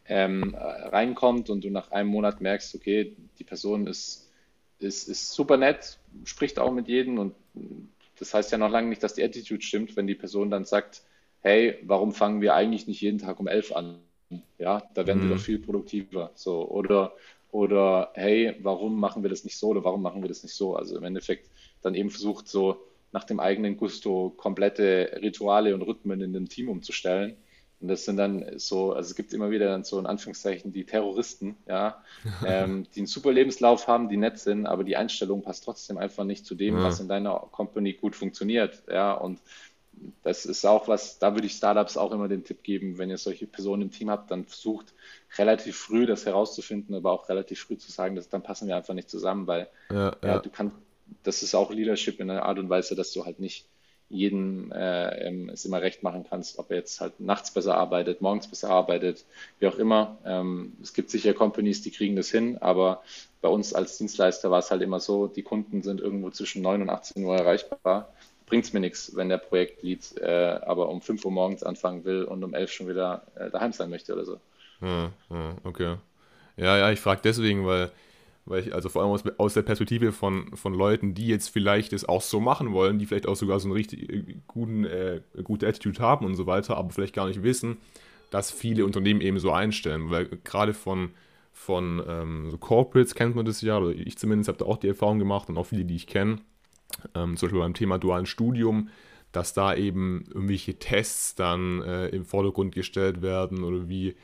ähm, reinkommt und du nach einem Monat merkst, okay, die Person ist, ist, ist super nett, spricht auch mit jedem und das heißt ja noch lange nicht, dass die Attitude stimmt, wenn die Person dann sagt, hey, warum fangen wir eigentlich nicht jeden Tag um elf an? Ja, da werden mhm. wir doch viel produktiver. So, oder, oder hey, warum machen wir das nicht so oder warum machen wir das nicht so? Also im Endeffekt dann eben versucht, so nach dem eigenen Gusto komplette Rituale und Rhythmen in dem Team umzustellen. Und das sind dann so, also es gibt immer wieder dann so in Anführungszeichen die Terroristen, ja, ähm, die einen super Lebenslauf haben, die nett sind, aber die Einstellung passt trotzdem einfach nicht zu dem, ja. was in deiner Company gut funktioniert, ja, und das ist auch was, da würde ich Startups auch immer den Tipp geben, wenn ihr solche Personen im Team habt, dann versucht relativ früh das herauszufinden, aber auch relativ früh zu sagen, dass dann passen wir einfach nicht zusammen, weil ja, ja. du kannst, das ist auch Leadership in einer Art und Weise, dass du halt nicht jedem äh, ähm, es immer recht machen kannst, ob er jetzt halt nachts besser arbeitet, morgens besser arbeitet, wie auch immer. Ähm, es gibt sicher Companies, die kriegen das hin, aber bei uns als Dienstleister war es halt immer so, die Kunden sind irgendwo zwischen 9 und 18 Uhr erreichbar. Bringt es mir nichts, wenn der Projektlead äh, aber um 5 Uhr morgens anfangen will und um 11 schon wieder äh, daheim sein möchte oder so. Ja, ja okay. Ja, ja, ich frage deswegen, weil weil ich, also vor allem aus, aus, der Perspektive von, von Leuten, die jetzt vielleicht es auch so machen wollen, die vielleicht auch sogar so einen richtig äh, guten, äh, gute Attitude haben und so weiter, aber vielleicht gar nicht wissen, dass viele Unternehmen eben so einstellen. Weil gerade von, von ähm, so Corporates kennt man das ja, oder ich zumindest habe da auch die Erfahrung gemacht und auch viele, die ich kenne, ähm, zum Beispiel beim Thema dualen Studium, dass da eben irgendwelche Tests dann äh, im Vordergrund gestellt werden oder wie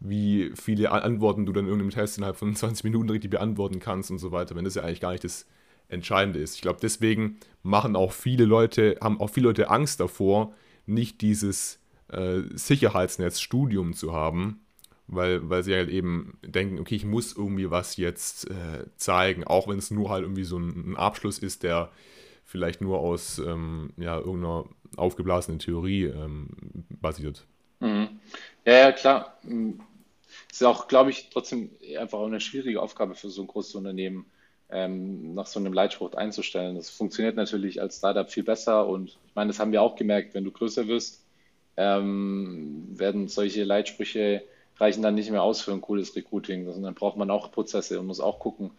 wie viele Antworten du dann in irgendeinem Test innerhalb von 20 Minuten richtig beantworten kannst und so weiter, wenn das ja eigentlich gar nicht das Entscheidende ist. Ich glaube, deswegen machen auch viele Leute, haben auch viele Leute Angst davor, nicht dieses äh, Sicherheitsnetzstudium zu haben, weil, weil sie halt eben denken, okay, ich muss irgendwie was jetzt äh, zeigen, auch wenn es nur halt irgendwie so ein, ein, Abschluss ist, der vielleicht nur aus ähm, ja, irgendeiner aufgeblasenen Theorie ähm, basiert. Mhm. Ja, ja, klar ist auch, glaube ich, trotzdem einfach eine schwierige Aufgabe für so ein großes Unternehmen, ähm, nach so einem Leitspruch einzustellen. Das funktioniert natürlich als Startup viel besser und ich meine, das haben wir auch gemerkt, wenn du größer wirst, ähm, werden solche Leitsprüche reichen dann nicht mehr aus für ein cooles Recruiting, sondern dann braucht man auch Prozesse und muss auch gucken,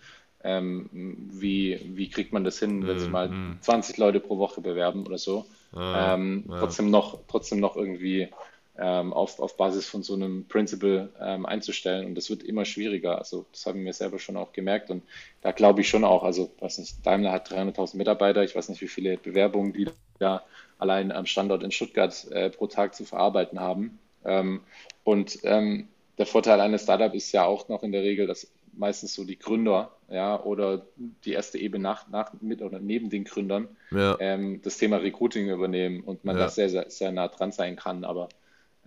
ähm, wie, wie kriegt man das hin, wenn sich mhm, mal 20 mhm. Leute pro Woche bewerben oder so. Ah, ähm, ja. trotzdem, noch, trotzdem noch irgendwie ähm, auf, auf Basis von so einem Principle ähm, einzustellen. Und das wird immer schwieriger. Also das haben wir selber schon auch gemerkt. Und da glaube ich schon auch, also weiß nicht, Daimler hat 300.000 Mitarbeiter. Ich weiß nicht, wie viele Bewerbungen die da allein am Standort in Stuttgart äh, pro Tag zu verarbeiten haben. Ähm, und ähm, der Vorteil eines Startups ist ja auch noch in der Regel, dass meistens so die Gründer, ja, oder die erste Ebene nach, nach mit oder neben den Gründern ja. ähm, das Thema Recruiting übernehmen und man ja. da sehr, sehr, sehr nah dran sein kann. Aber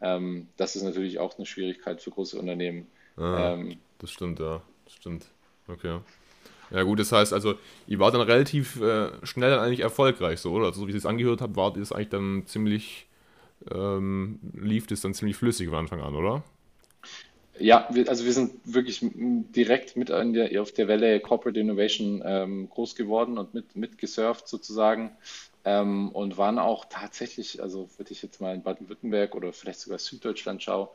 ähm, das ist natürlich auch eine Schwierigkeit für große Unternehmen. Ah, ähm, das stimmt, ja. Das stimmt. Okay. Ja gut, das heißt also, ihr wart dann relativ äh, schnell dann eigentlich erfolgreich, so, oder? Also so wie ich es angehört habe, wart ihr es eigentlich dann ziemlich, ähm, lief das dann ziemlich flüssig von Anfang an, oder? Ja, wir, also wir sind wirklich direkt mit der, auf der Welle Corporate Innovation ähm, groß geworden und mit, mitgesurft sozusagen. Ähm, und waren auch tatsächlich, also würde ich jetzt mal in Baden-Württemberg oder vielleicht sogar Süddeutschland schaue,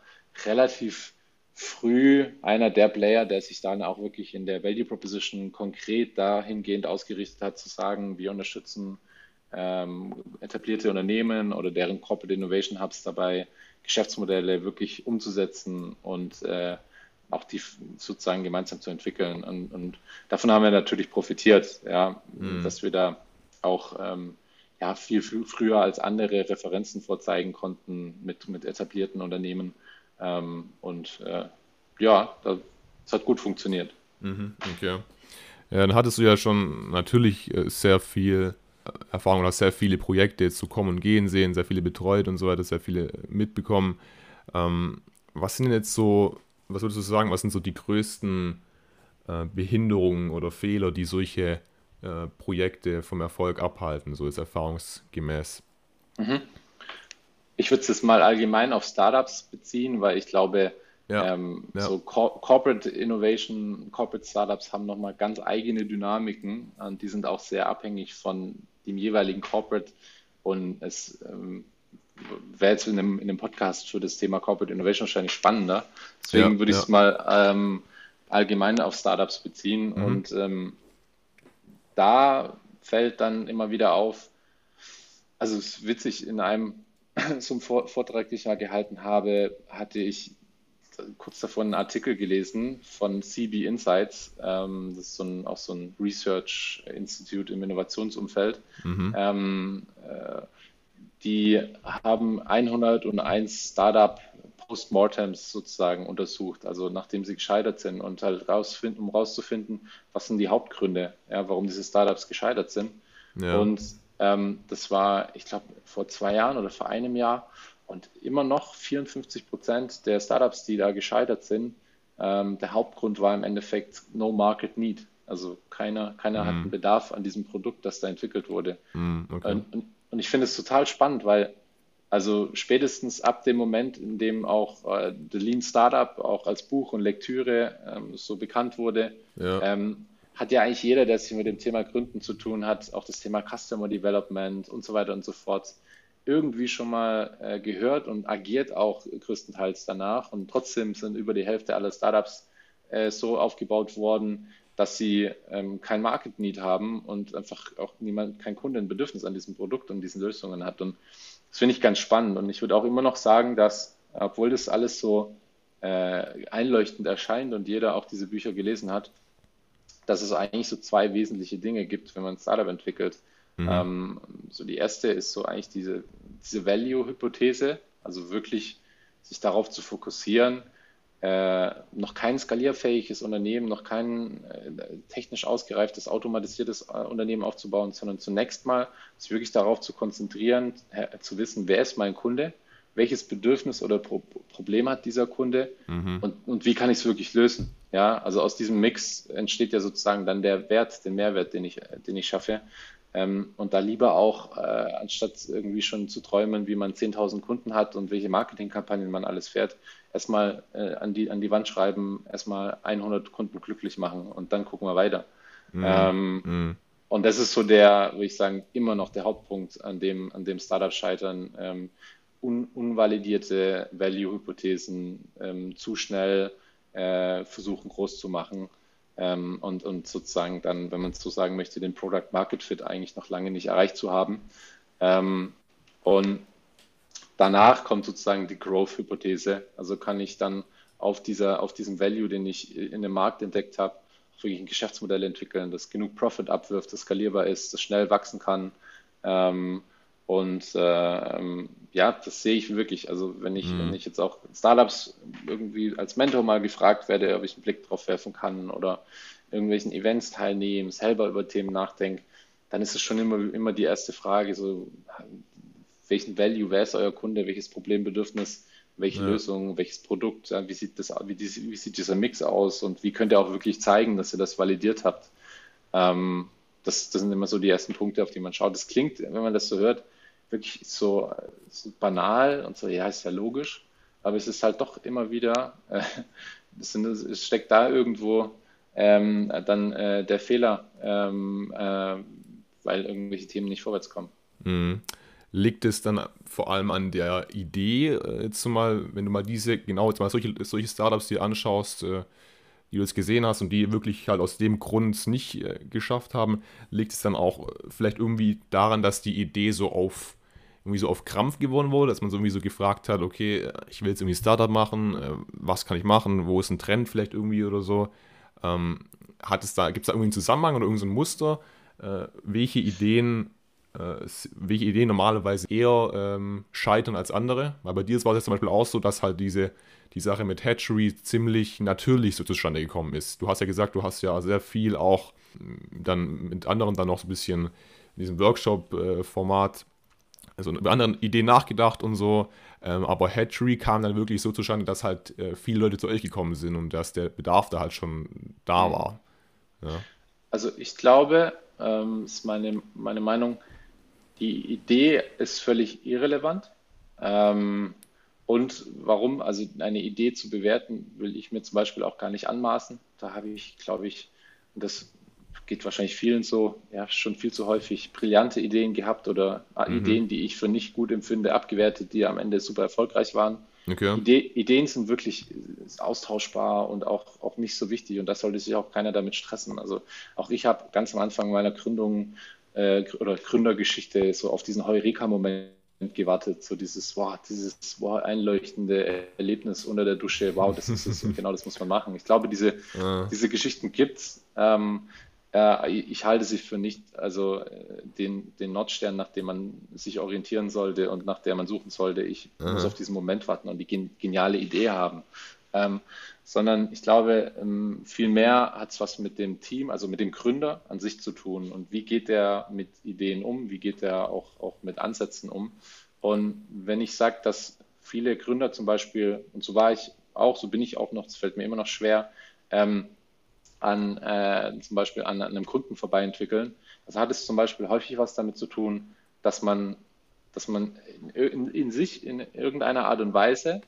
relativ früh einer der Player, der sich dann auch wirklich in der Value Proposition konkret dahingehend ausgerichtet hat, zu sagen, wir unterstützen ähm, etablierte Unternehmen oder deren Corporate Innovation Hubs dabei, Geschäftsmodelle wirklich umzusetzen und äh, auch die sozusagen gemeinsam zu entwickeln. Und, und, davon haben wir natürlich profitiert, ja, mhm. dass wir da auch ähm, ja, viel, viel früher als andere Referenzen vorzeigen konnten mit, mit etablierten Unternehmen. Ähm, und äh, ja, das hat gut funktioniert. Mhm, okay. Ja, dann hattest du ja schon natürlich äh, sehr viel Erfahrung oder sehr viele Projekte jetzt zu kommen und gehen sehen, sehr viele betreut und so weiter, sehr viele mitbekommen. Ähm, was sind denn jetzt so, was würdest du sagen, was sind so die größten äh, Behinderungen oder Fehler, die solche äh, Projekte vom Erfolg abhalten, so ist erfahrungsgemäß. Mhm. Ich würde es jetzt mal allgemein auf Startups beziehen, weil ich glaube, ja, ähm, ja. so Cor Corporate Innovation, Corporate Startups haben nochmal ganz eigene Dynamiken und die sind auch sehr abhängig von dem jeweiligen Corporate und es ähm, wäre jetzt in einem, in einem Podcast für das Thema Corporate Innovation wahrscheinlich spannender. Deswegen ja, würde ich es mal ähm, allgemein auf Startups beziehen mhm. und ähm, da fällt dann immer wieder auf, also es ist witzig, in einem so einem Vortrag, den ich mal gehalten habe, hatte ich kurz davor einen Artikel gelesen von CB Insights. Ähm, das ist so ein, auch so ein Research Institute im Innovationsumfeld. Mhm. Ähm, äh, die haben 101 Startup Postmortems sozusagen untersucht, also nachdem sie gescheitert sind und halt rausfinden, um rauszufinden, was sind die Hauptgründe, ja, warum diese Startups gescheitert sind. Ja. Und ähm, das war, ich glaube, vor zwei Jahren oder vor einem Jahr und immer noch 54 Prozent der Startups, die da gescheitert sind, ähm, der Hauptgrund war im Endeffekt No Market Need. Also keiner, keiner mm. hat mhm. einen Bedarf an diesem Produkt, das da entwickelt wurde. Mm, okay. und, und, und ich finde es total spannend, weil also spätestens ab dem Moment, in dem auch äh, The Lean Startup auch als Buch und Lektüre ähm, so bekannt wurde, ja. ähm, hat ja eigentlich jeder, der sich mit dem Thema Gründen zu tun hat, auch das Thema Customer Development und so weiter und so fort, irgendwie schon mal äh, gehört und agiert auch größtenteils danach. Und trotzdem sind über die Hälfte aller Startups äh, so aufgebaut worden, dass sie ähm, kein Market Need haben und einfach auch niemand, kein Kunde ein Bedürfnis an diesem Produkt und diesen Lösungen hat. Und das finde ich ganz spannend. Und ich würde auch immer noch sagen, dass, obwohl das alles so äh, einleuchtend erscheint und jeder auch diese Bücher gelesen hat, dass es eigentlich so zwei wesentliche Dinge gibt, wenn man ein Startup entwickelt. Mhm. Ähm, so die erste ist so eigentlich diese, diese Value-Hypothese, also wirklich sich darauf zu fokussieren, äh, noch kein skalierfähiges Unternehmen, noch kein äh, technisch ausgereiftes, automatisiertes äh, Unternehmen aufzubauen, sondern zunächst mal sich wirklich darauf zu konzentrieren, zu wissen, wer ist mein Kunde, welches Bedürfnis oder Pro Problem hat dieser Kunde mhm. und, und wie kann ich es wirklich lösen. Ja, also aus diesem Mix entsteht ja sozusagen dann der Wert, der Mehrwert, den ich, den ich schaffe. Ähm, und da lieber auch, äh, anstatt irgendwie schon zu träumen, wie man 10.000 Kunden hat und welche Marketingkampagnen man alles fährt, erstmal äh, an, die, an die Wand schreiben, erstmal 100 Kunden glücklich machen und dann gucken wir weiter. Mhm. Ähm, mhm. Und das ist so der, würde ich sagen, immer noch der Hauptpunkt, an dem, an dem Startup scheitern. Ähm, un, unvalidierte Value-Hypothesen ähm, zu schnell äh, versuchen groß zu machen ähm, und, und sozusagen dann, wenn man so sagen möchte, den Product Market Fit eigentlich noch lange nicht erreicht zu haben. Ähm, und danach kommt sozusagen die Growth-Hypothese. Also kann ich dann auf, dieser, auf diesem Value, den ich in dem Markt entdeckt habe, wirklich ein Geschäftsmodell entwickeln, das genug Profit abwirft, das skalierbar ist, das schnell wachsen kann. Ähm, und äh, ja, das sehe ich wirklich. Also wenn ich, mhm. wenn ich jetzt auch Startups irgendwie als Mentor mal gefragt werde, ob ich einen Blick drauf werfen kann oder irgendwelchen Events teilnehmen, selber über Themen nachdenke, dann ist es schon immer, immer die erste Frage, so welchen Value, wer ist euer Kunde, welches Problembedürfnis, welche ja. Lösung, welches Produkt, wie sieht das, wie, wie, sieht dieser Mix aus und wie könnt ihr auch wirklich zeigen, dass ihr das validiert habt. Ähm, das, das sind immer so die ersten Punkte, auf die man schaut. Das klingt, wenn man das so hört, wirklich so, so banal und so, ja, ist ja logisch, aber es ist halt doch immer wieder, äh, es, es, steckt da irgendwo ähm, dann äh, der Fehler, ähm, äh, weil irgendwelche Themen nicht vorwärts kommen. Mhm. Liegt es dann vor allem an der Idee, äh, jetzt mal, wenn du mal diese, genau, jetzt mal solche, solche Startups dir anschaust, äh, die du jetzt gesehen hast und die wirklich halt aus dem Grund nicht äh, geschafft haben, liegt es dann auch vielleicht irgendwie daran, dass die Idee so auf irgendwie so auf Krampf gewonnen wurde, dass man so irgendwie so gefragt hat, okay, ich will jetzt irgendwie Startup machen, äh, was kann ich machen, wo ist ein Trend vielleicht irgendwie oder so. Ähm, hat es da, gibt es da irgendwie einen Zusammenhang oder irgendein so Muster, äh, welche Ideen äh, welche Ideen normalerweise eher ähm, scheitern als andere. Weil bei dir war es zum Beispiel auch so, dass halt diese die Sache mit Hatchery ziemlich natürlich so zustande gekommen ist. Du hast ja gesagt, du hast ja sehr viel auch dann mit anderen dann noch so ein bisschen in diesem Workshop-Format also über andere Ideen nachgedacht und so. Ähm, aber Hatchery kam dann wirklich so zustande, dass halt äh, viele Leute zu euch gekommen sind und dass der Bedarf da halt schon da mhm. war. Ja. Also ich glaube, ähm, ist meine, meine Meinung, die Idee ist völlig irrelevant. Ähm, und warum? Also eine Idee zu bewerten, will ich mir zum Beispiel auch gar nicht anmaßen. Da habe ich, glaube ich, das geht wahrscheinlich vielen so, ja, schon viel zu häufig brillante Ideen gehabt oder äh, mhm. Ideen, die ich für nicht gut empfinde, abgewertet, die am Ende super erfolgreich waren. Okay. Ide Ideen sind wirklich austauschbar und auch, auch nicht so wichtig und da sollte sich auch keiner damit stressen. Also auch ich habe ganz am Anfang meiner Gründung äh, oder Gründergeschichte so auf diesen Heureka-Moment gewartet, so dieses, wow, dieses wow, einleuchtende Erlebnis unter der Dusche, wow, das ist es und genau das muss man machen. Ich glaube, diese, ja. diese Geschichten gibt es. Ähm, äh, ich halte sie für nicht, also äh, den, den Nordstern, nach dem man sich orientieren sollte und nach der man suchen sollte. Ich Aha. muss auf diesen Moment warten und die gen geniale Idee haben. Ähm, sondern ich glaube, ähm, vielmehr hat es was mit dem Team, also mit dem Gründer an sich zu tun. Und wie geht der mit Ideen um? Wie geht der auch, auch mit Ansätzen um? Und wenn ich sage, dass viele Gründer zum Beispiel, und so war ich auch, so bin ich auch noch, es fällt mir immer noch schwer, ähm, an äh, zum Beispiel an, an, einem Kunden vorbei entwickeln. Also hat es zum Beispiel häufig was damit zu tun, dass man, dass man in, in, sich in irgendeiner Art und Weise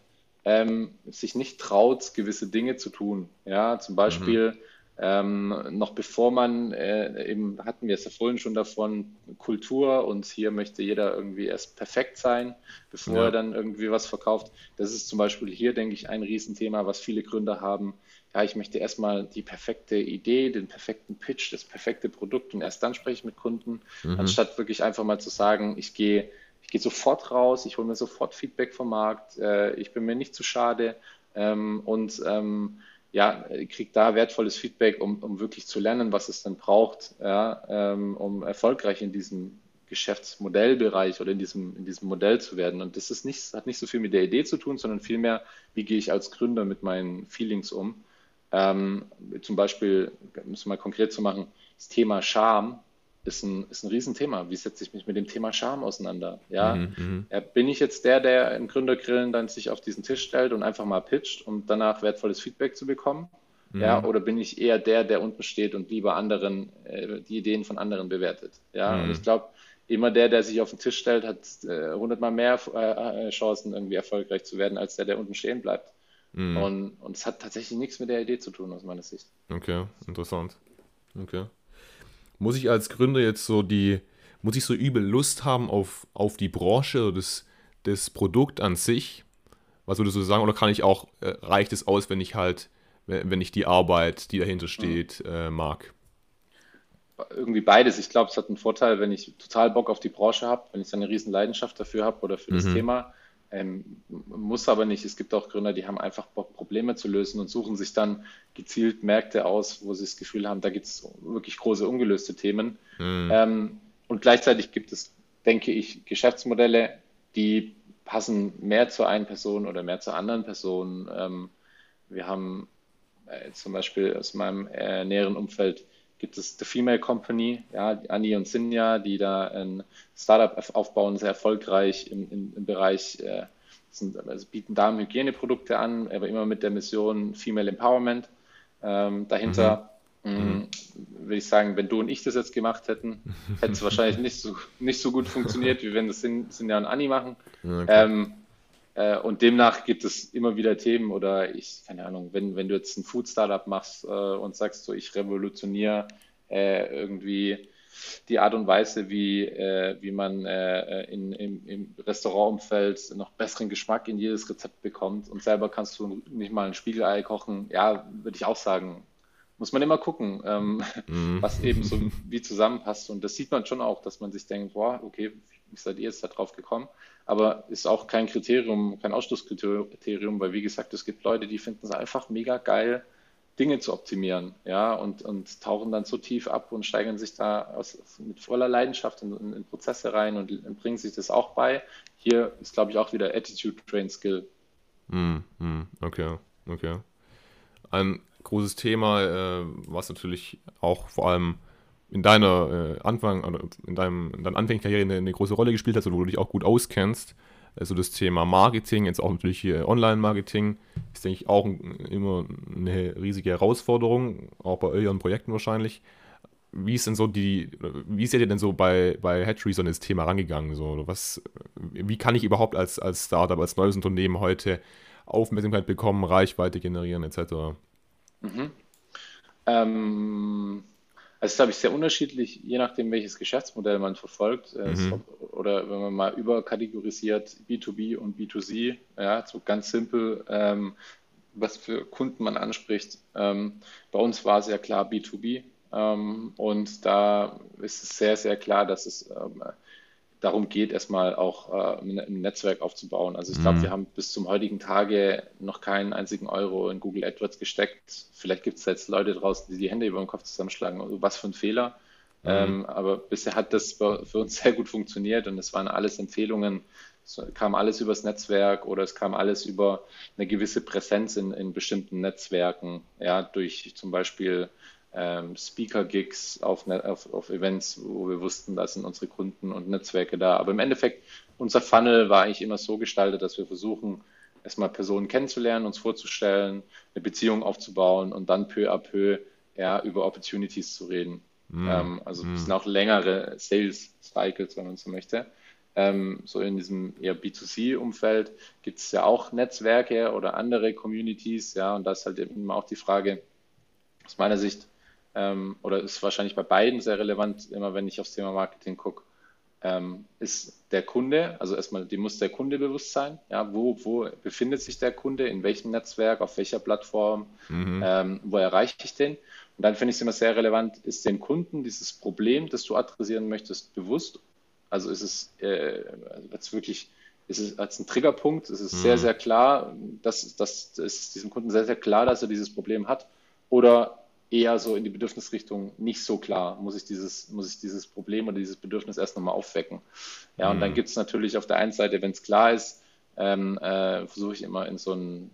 ähm, sich nicht traut, gewisse Dinge zu tun. Ja, zum Beispiel mhm. ähm, noch bevor man, äh, eben hatten wir es ja vorhin schon davon, Kultur und hier möchte jeder irgendwie erst perfekt sein, bevor ja. er dann irgendwie was verkauft. Das ist zum Beispiel hier, denke ich, ein Riesenthema, was viele Gründer haben ja, ich möchte erstmal die perfekte Idee, den perfekten Pitch, das perfekte Produkt und erst dann spreche ich mit Kunden, mhm. anstatt wirklich einfach mal zu sagen, ich gehe, ich gehe sofort raus, ich hole mir sofort Feedback vom Markt, äh, ich bin mir nicht zu schade ähm, und ähm, ja, kriege da wertvolles Feedback, um, um wirklich zu lernen, was es denn braucht, ja, ähm, um erfolgreich in diesem Geschäftsmodellbereich oder in diesem, in diesem Modell zu werden. Und das ist nicht, hat nicht so viel mit der Idee zu tun, sondern vielmehr, wie gehe ich als Gründer mit meinen Feelings um. Ähm, zum Beispiel, um es mal konkret zu machen, das Thema Scham ist ein, ist ein Riesenthema. Wie setze ich mich mit dem Thema Scham auseinander? Ja? Mhm, ja, bin ich jetzt der, der im Gründergrillen dann sich auf diesen Tisch stellt und einfach mal pitcht, um danach wertvolles Feedback zu bekommen? Mhm. Ja, oder bin ich eher der, der unten steht und lieber anderen, äh, die Ideen von anderen bewertet? Ja, mhm. und ich glaube, immer der, der sich auf den Tisch stellt, hat äh, hundertmal mehr äh, Chancen, irgendwie erfolgreich zu werden, als der, der unten stehen bleibt. Mhm. Und, und es hat tatsächlich nichts mit der Idee zu tun, aus meiner Sicht. Okay, interessant. Okay. Muss ich als Gründer jetzt so die, muss ich so übel Lust haben auf, auf die Branche oder das, das Produkt an sich? Was würdest du sagen? Oder kann ich auch, äh, reicht es aus, wenn ich halt, wenn ich die Arbeit, die dahinter steht, mhm. äh, mag? Irgendwie beides. Ich glaube, es hat einen Vorteil, wenn ich total Bock auf die Branche habe, wenn ich eine riesen Leidenschaft dafür habe oder für mhm. das Thema, Ähm, muss aber nicht. Es gibt auch Gründer, die haben einfach Bock, Probleme zu lösen und suchen sich dann gezielt Märkte aus, wo sie das Gefühl haben, da gibt es wirklich große ungelöste Themen. Mhm. Ähm, und gleichzeitig gibt es, denke ich, Geschäftsmodelle, die passen mehr zu einer Person oder mehr zur anderen Person. Ähm, wir haben äh, zum Beispiel aus meinem äh, näheren Umfeld gibt es The Female Company, ja, Anni und Sinja, die da ein Startup aufbauen, sehr erfolgreich im, im, im Bereich, äh, sind, also bieten Darmhygieneprodukte an, aber immer mit der Mission Female Empowerment ähm, dahinter. Mhm. Mm, mhm. Würde ich sagen, wenn du und ich das jetzt gemacht hätten, hätte es wahrscheinlich nicht so, nicht so gut funktioniert, wie wenn das Sinja und Anni machen. Okay. Ähm, äh, und demnach gibt es immer wieder Themen oder ich, keine Ahnung, wenn, wenn du jetzt ein Food-Startup machst äh, und sagst so, ich revolutioniere äh, irgendwie die Art und Weise, wie, äh, wie man äh, in, im, im Restaurantumfeld noch besseren Geschmack in jedes Rezept bekommt und selber kannst du nicht mal ein Spiegelei kochen, ja, würde ich auch sagen, muss man immer gucken, ähm, mhm. was eben so wie zusammenpasst. Und das sieht man schon auch, dass man sich denkt, boah, okay, wie seid ihr jetzt da drauf gekommen? Aber ist auch kein Kriterium, kein Ausschlusskriterium, weil wie gesagt, es gibt Leute, die finden es einfach mega geil, Dinge zu optimieren, ja, und, und tauchen dann so tief ab und steigern sich da aus, mit voller Leidenschaft in, in, in Prozesse rein und, und, bringen sich das auch bei. Hier ist, glaube ich, auch wieder Attitude Train Skill. Mm, mm, okay, okay. Ein großes Thema, äh, was natürlich auch vor allem in deiner äh, Anfang, oder in, deinem, in deiner Anfängerkarriere eine, eine, große Rolle gespielt hast und wo du dich auch gut auskennst. Also das Thema Marketing, jetzt auch natürlich hier Online-Marketing, ist, denke ich, auch immer eine riesige Herausforderung, auch bei euren Projekten wahrscheinlich. Wie ist denn so die, wie seid ihr denn so bei, bei Hatchery so an das Thema rangegangen? So, was, wie kann ich überhaupt als, als Startup, als neues Unternehmen heute Aufmerksamkeit bekommen, Reichweite generieren, etc.? Mhm. Ähm, also, ist, glaube ich, sehr unterschiedlich, je nachdem, welches Geschäftsmodell man verfolgt. Äh, mhm. Oder wenn man mal überkategorisiert B2B und B2C, ja, so ganz simpel, ähm, was für Kunden man anspricht. Ähm, bei uns war sehr klar B2B. Ähm, und da ist es sehr, sehr klar, dass es ähm, darum geht, erstmal auch äh, ein Netzwerk aufzubauen. Also ich glaube, mhm. wir haben bis zum heutigen Tage noch keinen einzigen Euro in Google AdWords gesteckt. Vielleicht gibt es jetzt Leute draußen, die die Hände über den Kopf zusammenschlagen. Also was für ein Fehler. Mhm. Ähm, aber bisher hat das für uns sehr gut funktioniert und es waren alles Empfehlungen. Es kam alles übers Netzwerk oder es kam alles über eine gewisse Präsenz in, in bestimmten Netzwerken, ja, durch zum Beispiel ähm, Speaker-Gigs auf, auf, auf, Events, wo wir wussten, da sind unsere Kunden und Netzwerke da. Aber im Endeffekt, unser Funnel war eigentlich immer so gestaltet, dass wir versuchen, erstmal Personen kennenzulernen, uns vorzustellen, eine Beziehung aufzubauen und dann peu à peu ja, über Opportunities zu reden. Mm. Ähm, also mm. es sind auch längere Sales Cycles, wenn man so möchte. Ähm, so in diesem eher B2C-Umfeld gibt es ja auch Netzwerke oder andere Communities, ja, und da ist halt immer auch die Frage, aus meiner Sicht, ähm, oder ist wahrscheinlich bei beiden sehr relevant, immer wenn ich aufs Thema Marketing gucke, ähm, ist der Kunde, also erstmal, die muss der Kunde bewusst sein, ja, wo, wo befindet sich der Kunde, in welchem Netzwerk, auf welcher Plattform, mhm. ähm, wo erreiche ich den? Und dann finde ich es immer sehr relevant, ist dem Kunden dieses Problem, das du adressieren möchtest, bewusst? Also ist es äh, jetzt wirklich, ist es als ein Triggerpunkt, ist es mhm. sehr, sehr klar, dass, dass, dass diesem Kunden sehr, sehr klar, dass er dieses Problem hat? Oder eher so in die Bedürfnisrichtung nicht so klar, muss ich dieses, muss ich dieses Problem oder dieses Bedürfnis erst nochmal aufwecken. Ja, und dann mhm. gibt es natürlich auf der einen Seite, wenn es klar ist, ähm, äh, versuche ich immer in so einen,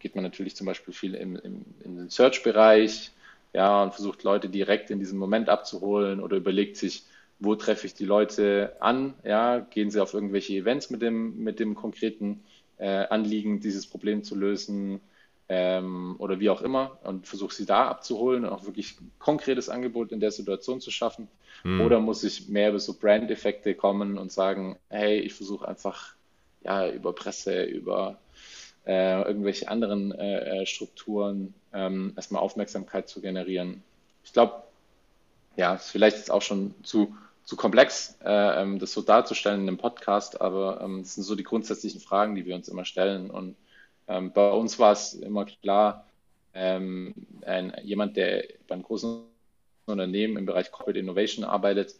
geht man natürlich zum Beispiel viel im, im, in den Search-Bereich, ja, und versucht Leute direkt in diesem Moment abzuholen oder überlegt sich, wo treffe ich die Leute an, ja, gehen sie auf irgendwelche Events mit dem, mit dem konkreten äh, Anliegen, dieses Problem zu lösen, ähm, oder wie auch immer und versuche sie da abzuholen und auch wirklich konkretes Angebot in der Situation zu schaffen. Mhm. Oder muss ich mehr über so Brand-Effekte kommen und sagen, hey, ich versuche einfach ja, über Presse, über äh, irgendwelche anderen äh, äh Strukturen ähm, erstmal Aufmerksamkeit zu generieren. Ich glaube, ja, ist vielleicht jetzt auch schon zu, zu komplex, äh, ähm, das so darzustellen in einem Podcast, aber ähm, das sind so die grundsätzlichen Fragen, die wir uns immer stellen und ähm, bei uns war es immer klar, ähm, ein, jemand, der bei einem großen Unternehmen im Bereich Corporate Innovation arbeitet,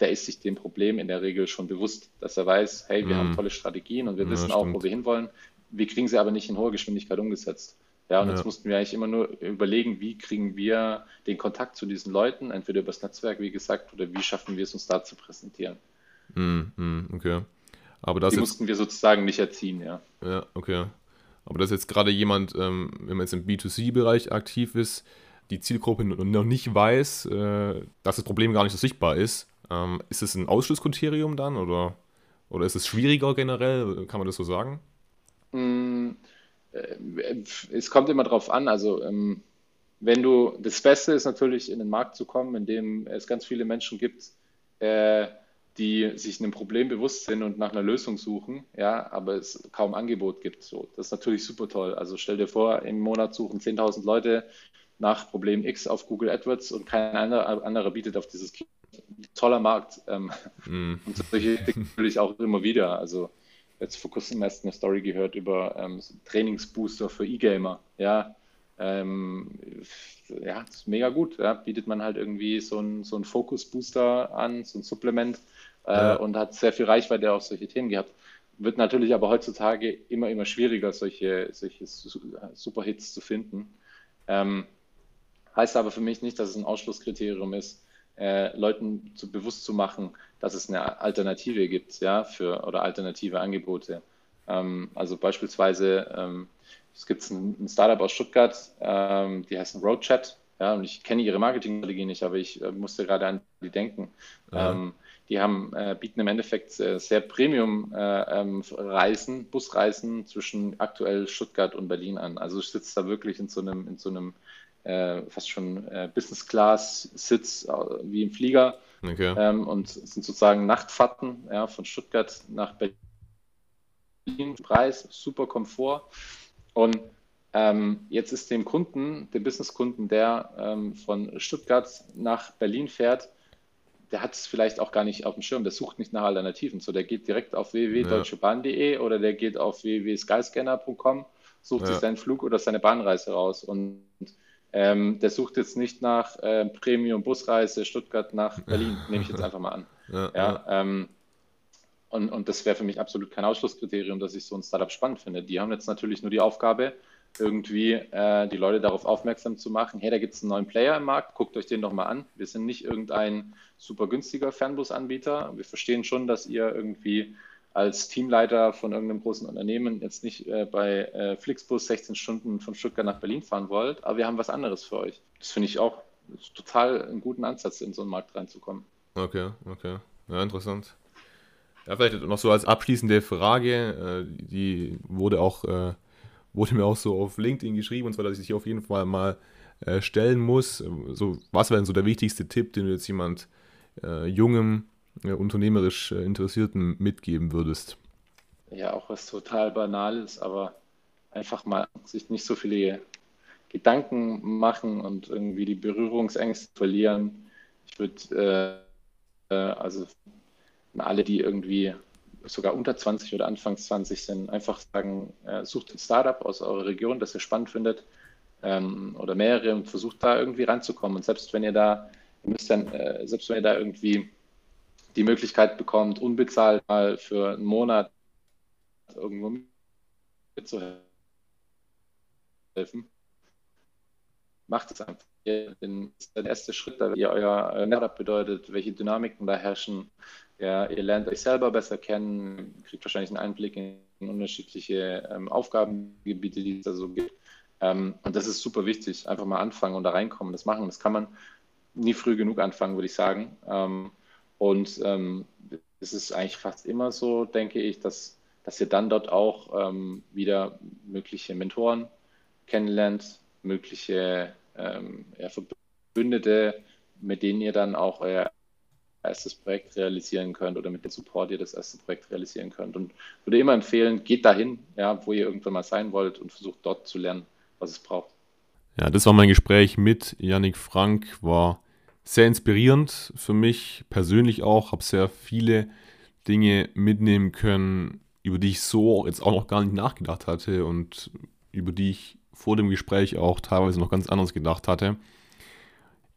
der ist sich dem Problem in der Regel schon bewusst, dass er weiß, hey, wir Mhm. haben tolle Strategien und wir Ja, wissen auch, wo stimmt. wir hinwollen. Wir kriegen sie aber nicht in hoher Geschwindigkeit umgesetzt. Ja, und Ja. jetzt mussten wir eigentlich immer nur überlegen, wie kriegen wir den Kontakt zu diesen Leuten, entweder übers Netzwerk, wie gesagt, oder wie schaffen wir es uns da zu präsentieren. Mhm, mhm, okay. Aber das Die jetzt, mussten wir sozusagen nicht erziehen, ja. ja, okay. Aber dass jetzt gerade jemand, ähm, wenn man jetzt im B2C-Bereich aktiv ist, die Zielgruppe noch nicht weiß, äh, dass das Problem gar nicht so sichtbar ist, ähm, ist es ein Ausschlusskriterium dann oder, oder ist es schwieriger generell? Kann man das so sagen? Mm, äh, Es kommt immer drauf an, also ähm, wenn du, das Beste ist natürlich in den Markt zu kommen, in dem es ganz viele Menschen gibt, äh, die sich einem Problem bewusst sind und nach einer Lösung suchen, ja, aber es kaum Angebot gibt. So, das ist natürlich super toll. Also stell dir vor, im Monat suchen 10.000 Leute nach Problem X auf Google AdWords und kein anderer, anderer bietet auf dieses Keyword. toller Markt. Ähm, Mhm. und solche natürlich auch immer wieder. Also jetzt vor kurzem erst eine Story gehört über ähm, Trainingsbooster für E-Gamer. Ja, ähm, ja, ist mega gut. Ja. Bietet man halt irgendwie so ein, so Focus-Booster an, so ein Supplement Ja. und hat sehr viel Reichweite auf solche Themen gehabt. Wird natürlich aber heutzutage immer, immer schwieriger, solche, solche Su- Superhits zu finden. Ähm, heißt aber für mich nicht, dass es ein Ausschlusskriterium ist, äh, Leuten zu, bewusst zu machen, dass es eine Alternative gibt, ja, für oder alternative Angebote. Ähm, also beispielsweise, ähm, es gibt ein, ein Startup aus Stuttgart, ähm, die heißen Roadchat, ja, und ich kenne ihre Marketingstrategie nicht, aber ich äh, musste gerade an die denken. Ja. Ähm, die haben, äh, bieten im Endeffekt äh, sehr Premium-Reisen, Busreisen zwischen aktuell Stuttgart und Berlin an. Also ich sitze da wirklich in so einem, in so einem äh, fast schon äh, Business-Class-Sitz äh, wie im Flieger Okay. ähm, und sind sozusagen Nachtfahrten ja, von Stuttgart nach Berlin. Preis, super Komfort. Und ähm, jetzt ist dem Kunden, dem Businesskunden, der ähm, von Stuttgart nach Berlin fährt, der hat es vielleicht auch gar nicht auf dem Schirm, der sucht nicht nach Alternativen. So, der geht direkt auf www.deutschebahn.de oder der geht auf www.skyscanner.com, sucht Ja. sich seinen Flug oder seine Bahnreise raus und ähm, der sucht jetzt nicht nach äh, Premium-Busreise Stuttgart nach Berlin, nehme ich jetzt einfach mal an. Ja, Ja, ähm, und, und das wäre für mich absolut kein Ausschlusskriterium, dass ich so ein Startup spannend finde. Die haben jetzt natürlich nur die Aufgabe, irgendwie äh, die Leute darauf aufmerksam zu machen, hey, da gibt es einen neuen Player im Markt, guckt euch den doch mal an. Wir sind nicht irgendein super günstiger Fernbusanbieter. Wir verstehen schon, dass ihr irgendwie als Teamleiter von irgendeinem großen Unternehmen jetzt nicht äh, bei äh, Flixbus 16 Stunden von Stuttgart nach Berlin fahren wollt, aber wir haben was anderes für euch. Das finde ich auch total einen guten Ansatz, in so einen Markt reinzukommen. Okay, okay. Ja, interessant. Ja, vielleicht noch so als abschließende Frage, äh, die wurde auch, äh, wurde mir auch so auf LinkedIn geschrieben, und zwar, dass ich auf jeden Fall mal äh, stellen muss. So, was wäre denn so der wichtigste Tipp, den du jetzt jemand äh, jungem, äh, unternehmerisch äh, Interessierten mitgeben würdest? ja auch was total Banales, aber einfach mal sich nicht so viele Gedanken machen und irgendwie die Berührungsängste verlieren. Ich würde, äh, äh, also an alle, die irgendwie sogar unter 20 oder Anfangs 20 sind, einfach sagen, äh, sucht ein Startup aus eurer Region, das ihr spannend findet ähm, oder mehrere und versucht da irgendwie reinzukommen. Und selbst wenn ihr da, ihr müsst dann, äh, selbst wenn ihr da irgendwie die Möglichkeit bekommt, unbezahlt mal für einen Monat irgendwo mitzuhelfen, macht es einfach. Das ist der erste Schritt, da ihr euer Startup bedeutet, welche Dynamiken da herrschen. Ja, ihr lernt euch selber besser kennen, kriegt wahrscheinlich einen Einblick in unterschiedliche ähm, Aufgabengebiete, die es da so gibt. Ähm, und das ist super wichtig. Einfach mal anfangen und da reinkommen, das machen. Das kann man nie früh genug anfangen, würde ich sagen. Ähm, und ähm, es ist eigentlich fast immer so, denke ich, dass, dass ihr dann dort auch ähm, wieder mögliche Mentoren kennenlernt, mögliche ähm, ja, Verbündete, mit denen ihr dann auch euer erstes Projekt realisieren könnt oder mit dem Support ihr das erste Projekt realisieren könnt. Und würde immer empfehlen, geht dahin, ja, wo ihr irgendwann mal sein wollt und versucht dort zu lernen, was es braucht. Ja, das war mein Gespräch mit Yannick Frank. War sehr inspirierend für mich persönlich auch. Habe sehr viele Dinge mitnehmen können, über die ich so jetzt auch noch gar nicht nachgedacht hatte und über die ich vor dem Gespräch auch teilweise noch ganz anders gedacht hatte.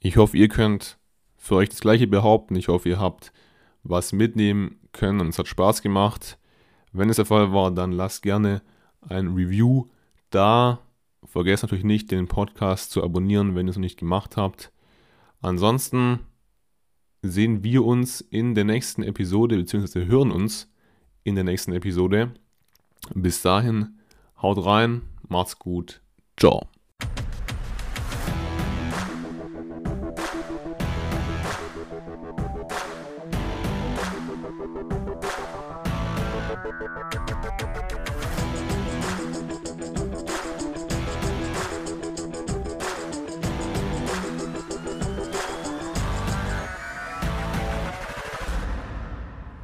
Ich hoffe, ihr könnt für euch das Gleiche behaupten. Ich hoffe, ihr habt was mitnehmen können und es hat Spaß gemacht. Wenn es der Fall war, dann lasst gerne ein Review da. Vergesst natürlich nicht, den Podcast zu abonnieren, wenn ihr es noch nicht gemacht habt. Ansonsten sehen wir uns in der nächsten Episode, beziehungsweise hören uns in der nächsten Episode. Bis dahin, haut rein, macht's gut, ciao.